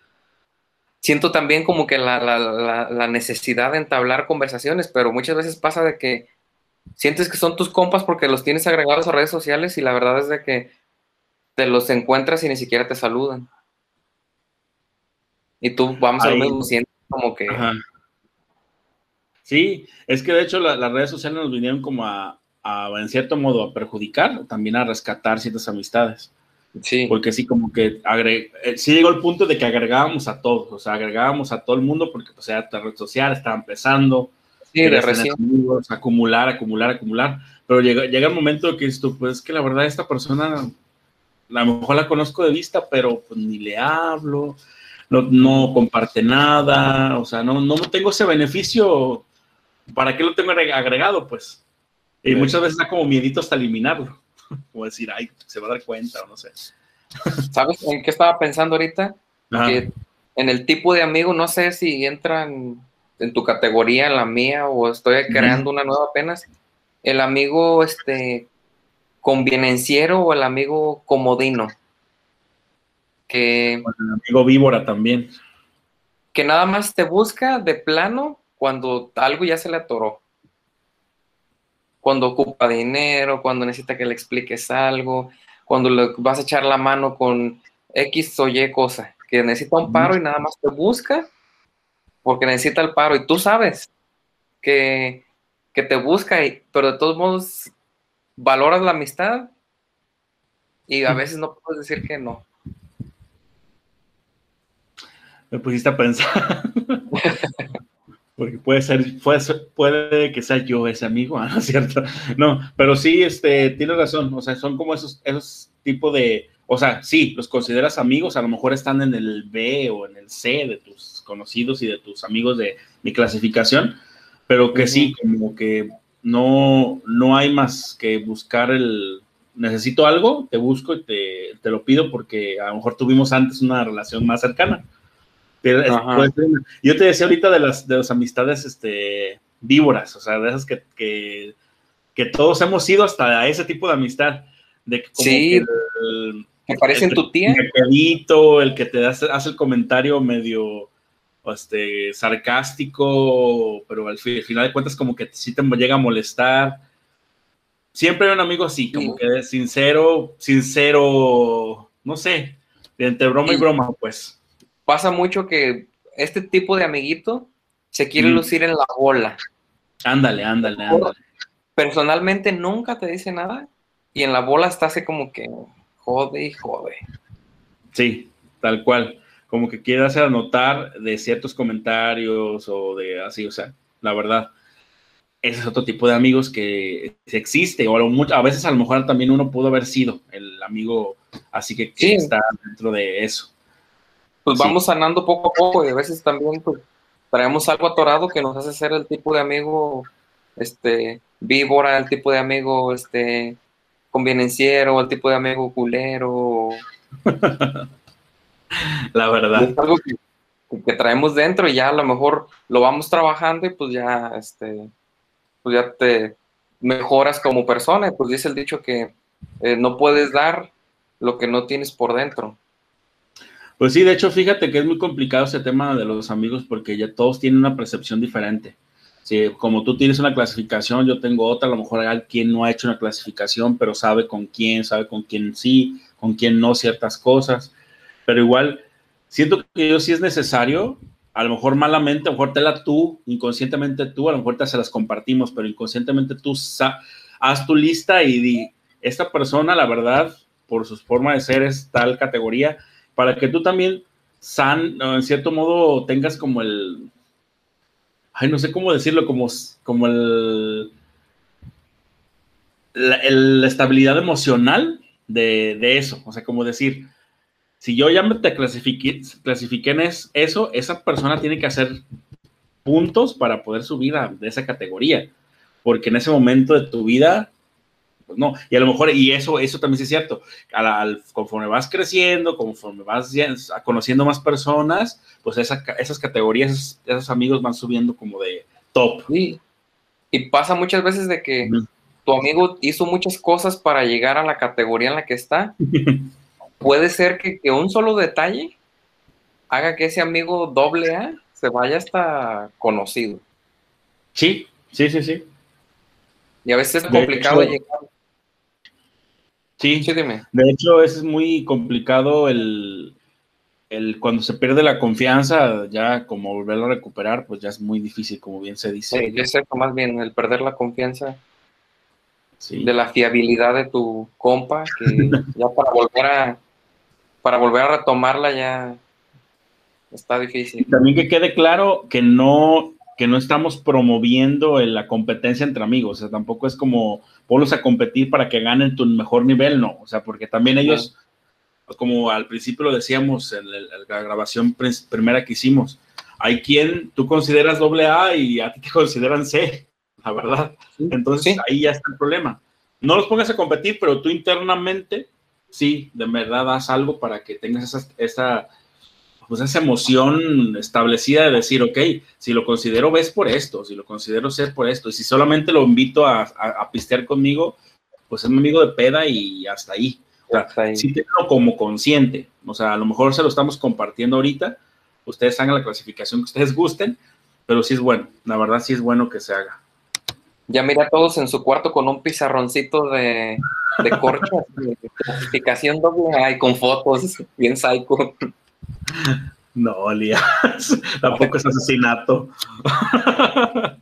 siento también como que la, la, necesidad de entablar conversaciones, pero muchas veces pasa de que sientes que son tus compas porque los tienes agregados a redes sociales y la verdad es de que te los encuentras y ni siquiera te saludan. Y tú, vamos a lo mismo, sientes como que... Sí, es que de hecho las redes sociales nos vinieron como a, en cierto modo, a perjudicar, también a rescatar ciertas amistades. Sí. Porque sí, como que eh, sí llegó el punto de que agregábamos a todos, o sea, agregábamos a todo el mundo porque, pues, era red social, estaba empezando. Sí, de recién. acumular, acumular, acumular. Pero llega, llega el momento que esto, pues, que la verdad esta persona a lo mejor la conozco de vista, pero pues ni le hablo, no, no comparte nada, o sea, no, no tengo ese beneficio, ¿para qué lo tengo agregado? Pues. Y muchas veces da como miedito hasta eliminarlo. Como decir, ay, se va a dar cuenta o no sé. ¿Sabes en qué estaba pensando ahorita? Que en el tipo de amigo, no sé si entran en tu categoría, en la mía, o estoy creando una nueva apenas. El amigo este convenenciero o el amigo comodino. Que, el amigo víbora también. Que nada más te busca de plano cuando algo ya se le atoró. Cuando ocupa dinero, cuando necesita que le expliques algo, cuando le vas a echar la mano con X o Y cosa, que necesita un paro y nada más te busca porque necesita el paro y tú sabes que, te busca, y, pero de todos modos valoras la amistad y a veces no puedes decir que no. Me pusiste a pensar. Porque puede ser, puede, puede que sea yo ese amigo, ¿no es cierto? No, pero sí, este, tienes razón, o sea, son como esos, esos tipos de, o sea, sí, los consideras amigos, a lo mejor están en el B o en el C de tus conocidos y de tus amigos de mi clasificación, pero que sí, como que no, no hay más que buscar el, necesito algo, te busco y te, te lo pido porque a lo mejor tuvimos antes una relación más cercana. Yo te decía ahorita de las, de las amistades este, víboras, o sea, de esas que, que, todos hemos sido hasta ese tipo de amistad. De que sí, me parece tu tía. El que te hace, hace el comentario medio este, sarcástico, pero al, final de cuentas como que sí te llega a molestar. Siempre hay un amigo así, como que sincero, sincero, no sé, entre broma y broma, pues pasa mucho que este tipo de amiguito se quiere mm. lucir en la bola. Ándale, ándale, ándale. Personalmente nunca te dice nada y en la bola está así como que jode y jode. Sí, tal cual. Como que quiere hacer anotar de ciertos comentarios o de así, o sea, la verdad. Ese es otro tipo de amigos que existe, o a veces a lo mejor también uno pudo haber sido el amigo, así que, está dentro de eso pues vamos sanando poco a poco y a veces también pues, traemos algo atorado que nos hace ser el tipo de amigo este víbora, el tipo de amigo este convenenciero, el tipo de amigo culero. La verdad. Es algo que, traemos dentro y ya a lo mejor lo vamos trabajando y pues ya este pues ya te mejoras como persona. Pues dice el dicho que eh, no puedes dar lo que no tienes por dentro. Pues sí, de hecho, fíjate que es muy complicado ese tema de los amigos porque ya todos tienen una percepción diferente. Si, como tú tienes una clasificación, yo tengo otra, a lo mejor hay alguien no ha hecho una clasificación, pero sabe con quién, sabe con quién sí, con quién no ciertas cosas. Pero igual, siento que yo sí es necesario, a lo mejor malamente, a lo mejor te la tú, inconscientemente tú, a lo mejor te las compartimos, pero inconscientemente tú haz tu lista y di, esta persona, la verdad, por su forma de ser es tal categoría, para que tú también, san, en cierto modo, tengas como el, ay, no sé cómo decirlo, como, como el, la, estabilidad emocional de, eso. O sea, como decir, si yo ya me te clasifiqué, clasifiqué en eso, esa persona tiene que hacer puntos para poder subir a, de esa categoría. Porque en ese momento de tu vida pues no. Y a lo mejor, y eso, eso también es cierto, al, conforme vas creciendo, conforme vas conociendo más personas, pues esas categorías, esos, amigos van subiendo como de top. Y pasa muchas veces de que tu amigo hizo muchas cosas para llegar a la categoría en la que está. Puede ser que, que un solo detalle haga que ese amigo doble A se vaya hasta conocido. Sí, sí, sí, sí. Y a veces es complicado llegar Sí, de hecho es muy complicado el, cuando se pierde la confianza, ya como volverlo a recuperar, pues ya es muy difícil, como bien se dice. Sí, es más bien el perder la confianza de la fiabilidad de tu compa, que ya para volver a para volver a retomarla ya está difícil. también que quede claro que no que no estamos promoviendo la competencia entre amigos, o sea, tampoco es como ponlos a competir para que ganen tu mejor nivel, no, o sea, porque también ellos, como al principio lo decíamos en la grabación primera que hicimos, hay quien tú consideras doble A y a ti te consideran C, la verdad. Entonces ahí ya está el problema. No los pongas a competir, pero tú internamente sí, de verdad haz algo para que tengas esa, esa, pues esa emoción establecida de decir, ok, si lo considero ves por esto, si lo considero ser por esto, y si solamente lo invito a, a, pistear conmigo, pues es mi amigo de peda y hasta ahí. O sea, sí tengo como consciente, o sea, a lo mejor se lo estamos compartiendo ahorita, ustedes hagan la clasificación que ustedes gusten, pero sí es bueno, la verdad sí es bueno que se haga. Ya mira todos en su cuarto con un pizarroncito de, de corcho, de clasificación doble y con fotos, bien psycho. No, Lías, tampoco es asesinato.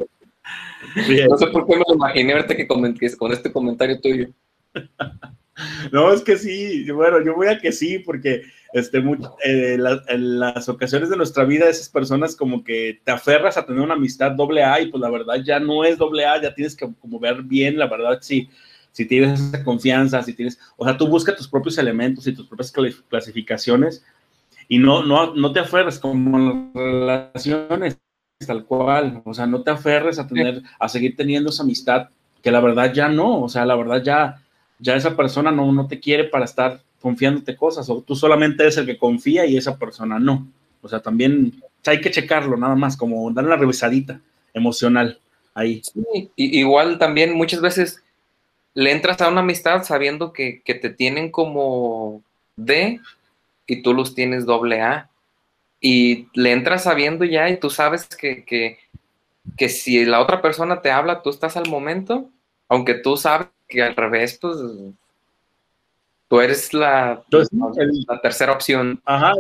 No sé por qué me lo imaginé ahorita que con este comentario tuyo. No, es que sí, bueno, yo voy a que sí, porque este, eh, en las ocasiones de nuestra vida, esas personas como que te aferras a tener una amistad doble A y pues la verdad ya no es doble A, ya tienes que como ver bien, la verdad sí, si tienes esa confianza, si tienes, o sea, tú buscas tus propios elementos y tus propias clasificaciones y no, no, no te aferres como relaciones tal cual, o sea, no te aferres a tener, a seguir teniendo esa amistad que la verdad ya no, o sea, la verdad ya, ya esa persona no, no te quiere para estar confiándote cosas, o tú solamente eres el que confía y esa persona no. O sea, también hay que checarlo nada más, como darle una revisadita emocional ahí. Sí, igual también muchas veces le entras a una amistad sabiendo que, te tienen como D y tú los tienes doble A. Y le entras sabiendo ya y tú sabes que, que, que si la otra persona te habla, tú estás al momento, aunque tú sabes que al revés, pues tú eres la, la tercera opción. Ajá,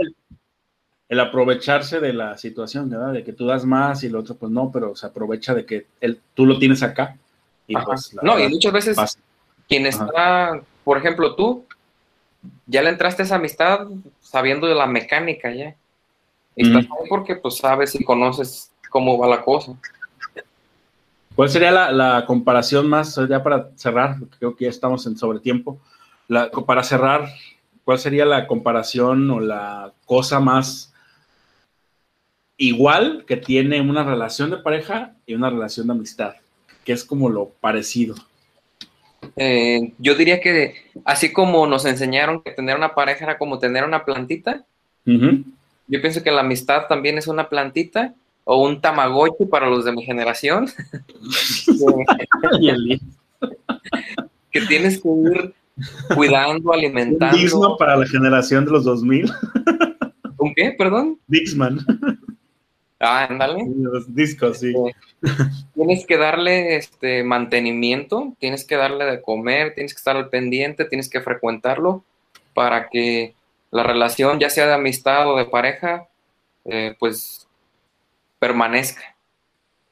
el, aprovecharse de la situación, ¿verdad? De que tú das más y el otro pues no, pero se aprovecha de que él, tú lo tienes acá. Y pues, no, y muchas veces quien está, por ejemplo, tú, ya le entraste a esa amistad sabiendo de la mecánica ya. Y estás ahí porque pues sabes y conoces cómo va la cosa. ¿Cuál sería la, la, comparación más, ya para cerrar, creo que ya estamos en sobretiempo, la, para cerrar, ¿cuál sería la comparación o la cosa más igual que tiene una relación de pareja y una relación de amistad? Que es como lo parecido. Eh, yo diría que así como nos enseñaron que tener una pareja era como tener una plantita, yo pienso que la amistad también es una plantita o un tamagotchi para los de mi generación. que tienes que ir cuidando, alimentando. Dixman para la generación de los 2000. ¿Un qué? Perdón. Dixman. Ah, ándale. Los discos, sí. Este, tienes que darle este mantenimiento, tienes que darle de comer, tienes que estar al pendiente, tienes que frecuentarlo para que la relación, ya sea de amistad o de pareja, eh, pues permanezca.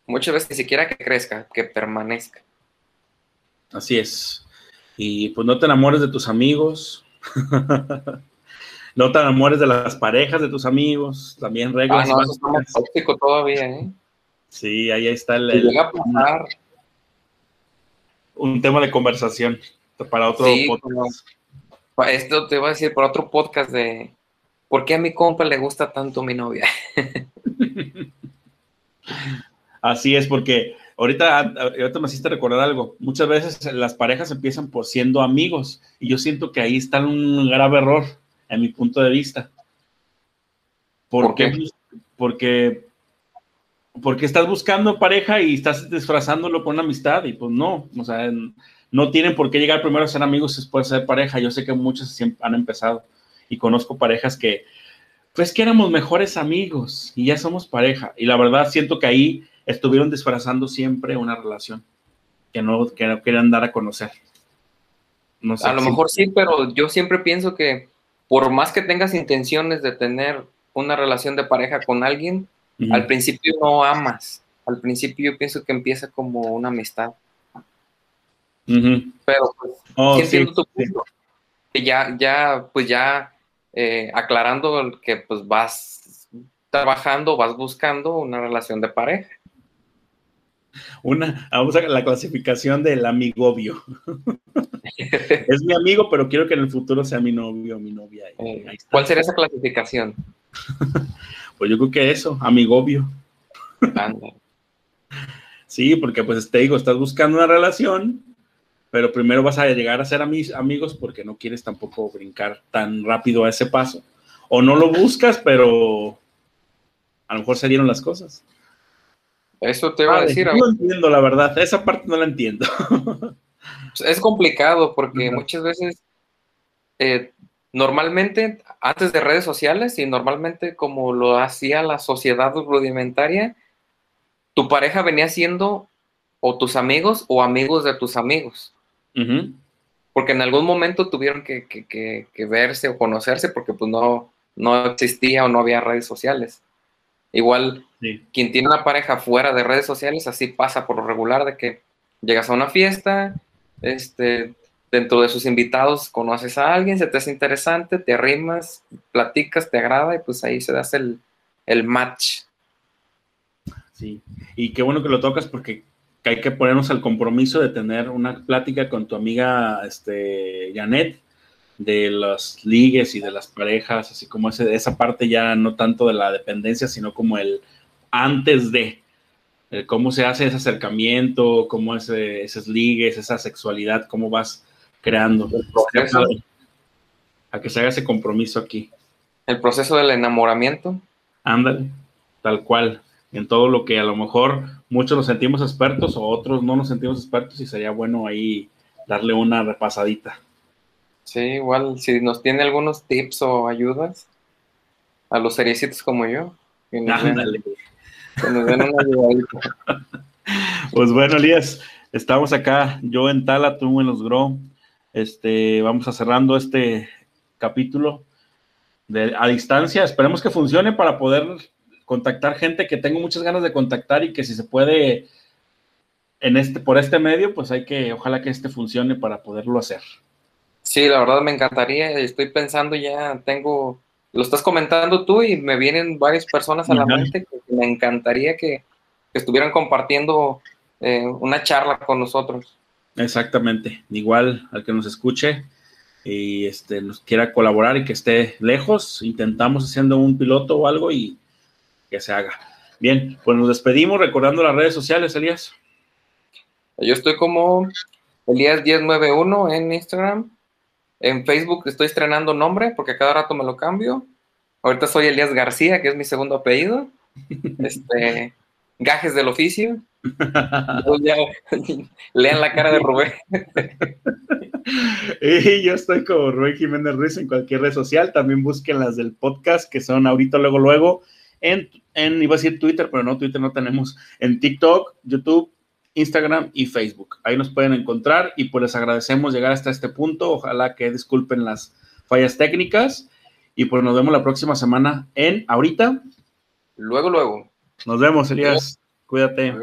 Muchas veces ni siquiera que crezca, que permanezca. Así es. Y pues no te enamores de tus amigos. no te enamores de las parejas de tus amigos. También reglas. Ah, no, eso está tóxico todavía, ¿eh? Sí, ahí está el. llega a pasar. Un tema de conversación para otro podcast. esto te voy a decir para otro podcast de por qué a mi compa le gusta tanto mi novia. Así es, porque ahorita, ahorita me hiciste recordar algo. Muchas veces las parejas empiezan por siendo amigos y yo siento que ahí está un grave error, en mi punto de vista. ¿Por, qué? Porque, porque estás buscando pareja y estás disfrazándolo con una amistad y pues no, o sea, no tienen por qué llegar primero a ser amigos y después a ser pareja. Yo sé que muchos han empezado y conozco parejas que, pues que éramos mejores amigos y ya somos pareja. Y la verdad siento que ahí estuvieron disfrazando siempre una relación que no, que no querían dar a conocer. No sé a lo mejor sí, pero yo siempre pienso que por más que tengas intenciones de tener una relación de pareja con alguien, al principio no amas. Al principio yo pienso que empieza como una amistad. Pero pues, oh, tu punto. Que ya, ya, pues ya eh, aclarando que pues vas trabajando, vas buscando una relación de pareja. Una, vamos a la clasificación del amigobio. es mi amigo, pero quiero que en el futuro sea mi novio o mi novia. Eh, ¿Cuál sería esa clasificación? pues yo creo que eso, amigobio. sí, porque pues te digo, estás buscando una relación, pero primero vas a llegar a ser amigos porque no quieres tampoco brincar tan rápido a ese paso. O no lo buscas, pero a lo mejor se dieron las cosas. Eso te iba a decir. No lo entiendo, la verdad. Esa parte no la entiendo. es complicado porque muchas veces, eh, normalmente, antes de redes sociales y normalmente como lo hacía la sociedad rudimentaria, tu pareja venía siendo o tus amigos o amigos de tus amigos. Porque en algún momento tuvieron que, verse o conocerse porque pues no, no existía o no había redes sociales. Igual, quien tiene una pareja fuera de redes sociales, así pasa por lo regular de que llegas a una fiesta, este, dentro de sus invitados conoces a alguien, se te hace interesante, te arrimas, platicas, te agrada y pues ahí se da el, el match. Sí, y qué bueno que lo tocas porque hay que ponernos al compromiso de tener una plática con tu amiga este, Janet de las ligues y de las parejas, así como ese, esa parte ya no tanto de la dependencia, sino como el antes de, cómo se hace ese acercamiento, cómo es esas ligues, esa sexualidad, cómo vas creando. A que se haga ese compromiso aquí. El proceso del enamoramiento. Ándale, tal cual. En todo lo que a lo mejor muchos nos sentimos expertos o otros no nos sentimos expertos y sería bueno ahí darle una repasadita. Sí, igual, si nos tiene algunos tips o ayudas a los seriecitos como yo. Que nos, den, Pues bueno, Elías, estamos acá, yo en Tala, tú en los Grow. Este, vamos a cerrando este capítulo de, a distancia. Esperemos que funcione para poder contactar gente que tengo muchas ganas de contactar y que si se puede en este, por este medio, pues hay que, ojalá que este funcione para poderlo hacer. Sí, la verdad me encantaría. Estoy pensando ya, tengo, lo estás comentando tú y me vienen varias personas a la mente que me encantaría que, estuvieran compartiendo eh, una charla con nosotros. Exactamente. Igual al que nos escuche y este, nos quiera colaborar y que esté lejos, intentamos haciendo un piloto o algo y que se haga. Bien, pues nos despedimos recordando las redes sociales, Elías. Yo estoy como Elías1091 en Instagram en Facebook estoy estrenando nombre porque cada rato me lo cambio. Ahorita soy Elías García, que es mi segundo apellido. Este, gajes del oficio. lean la cara de Rubén. y yo estoy como Rubén Jiménez Ruiz en cualquier red social. También busquen las del podcast, que son ahorita, luego, luego, en, en, iba a decir Twitter, pero no, Twitter no tenemos, en TikTok, YouTube, Instagram y Facebook. Ahí nos pueden encontrar y pues les agradecemos llegar hasta este punto. Ojalá que disculpen las fallas técnicas y pues nos vemos la próxima semana en ahorita. Luego, luego. Nos vemos, Elías. Cuídate.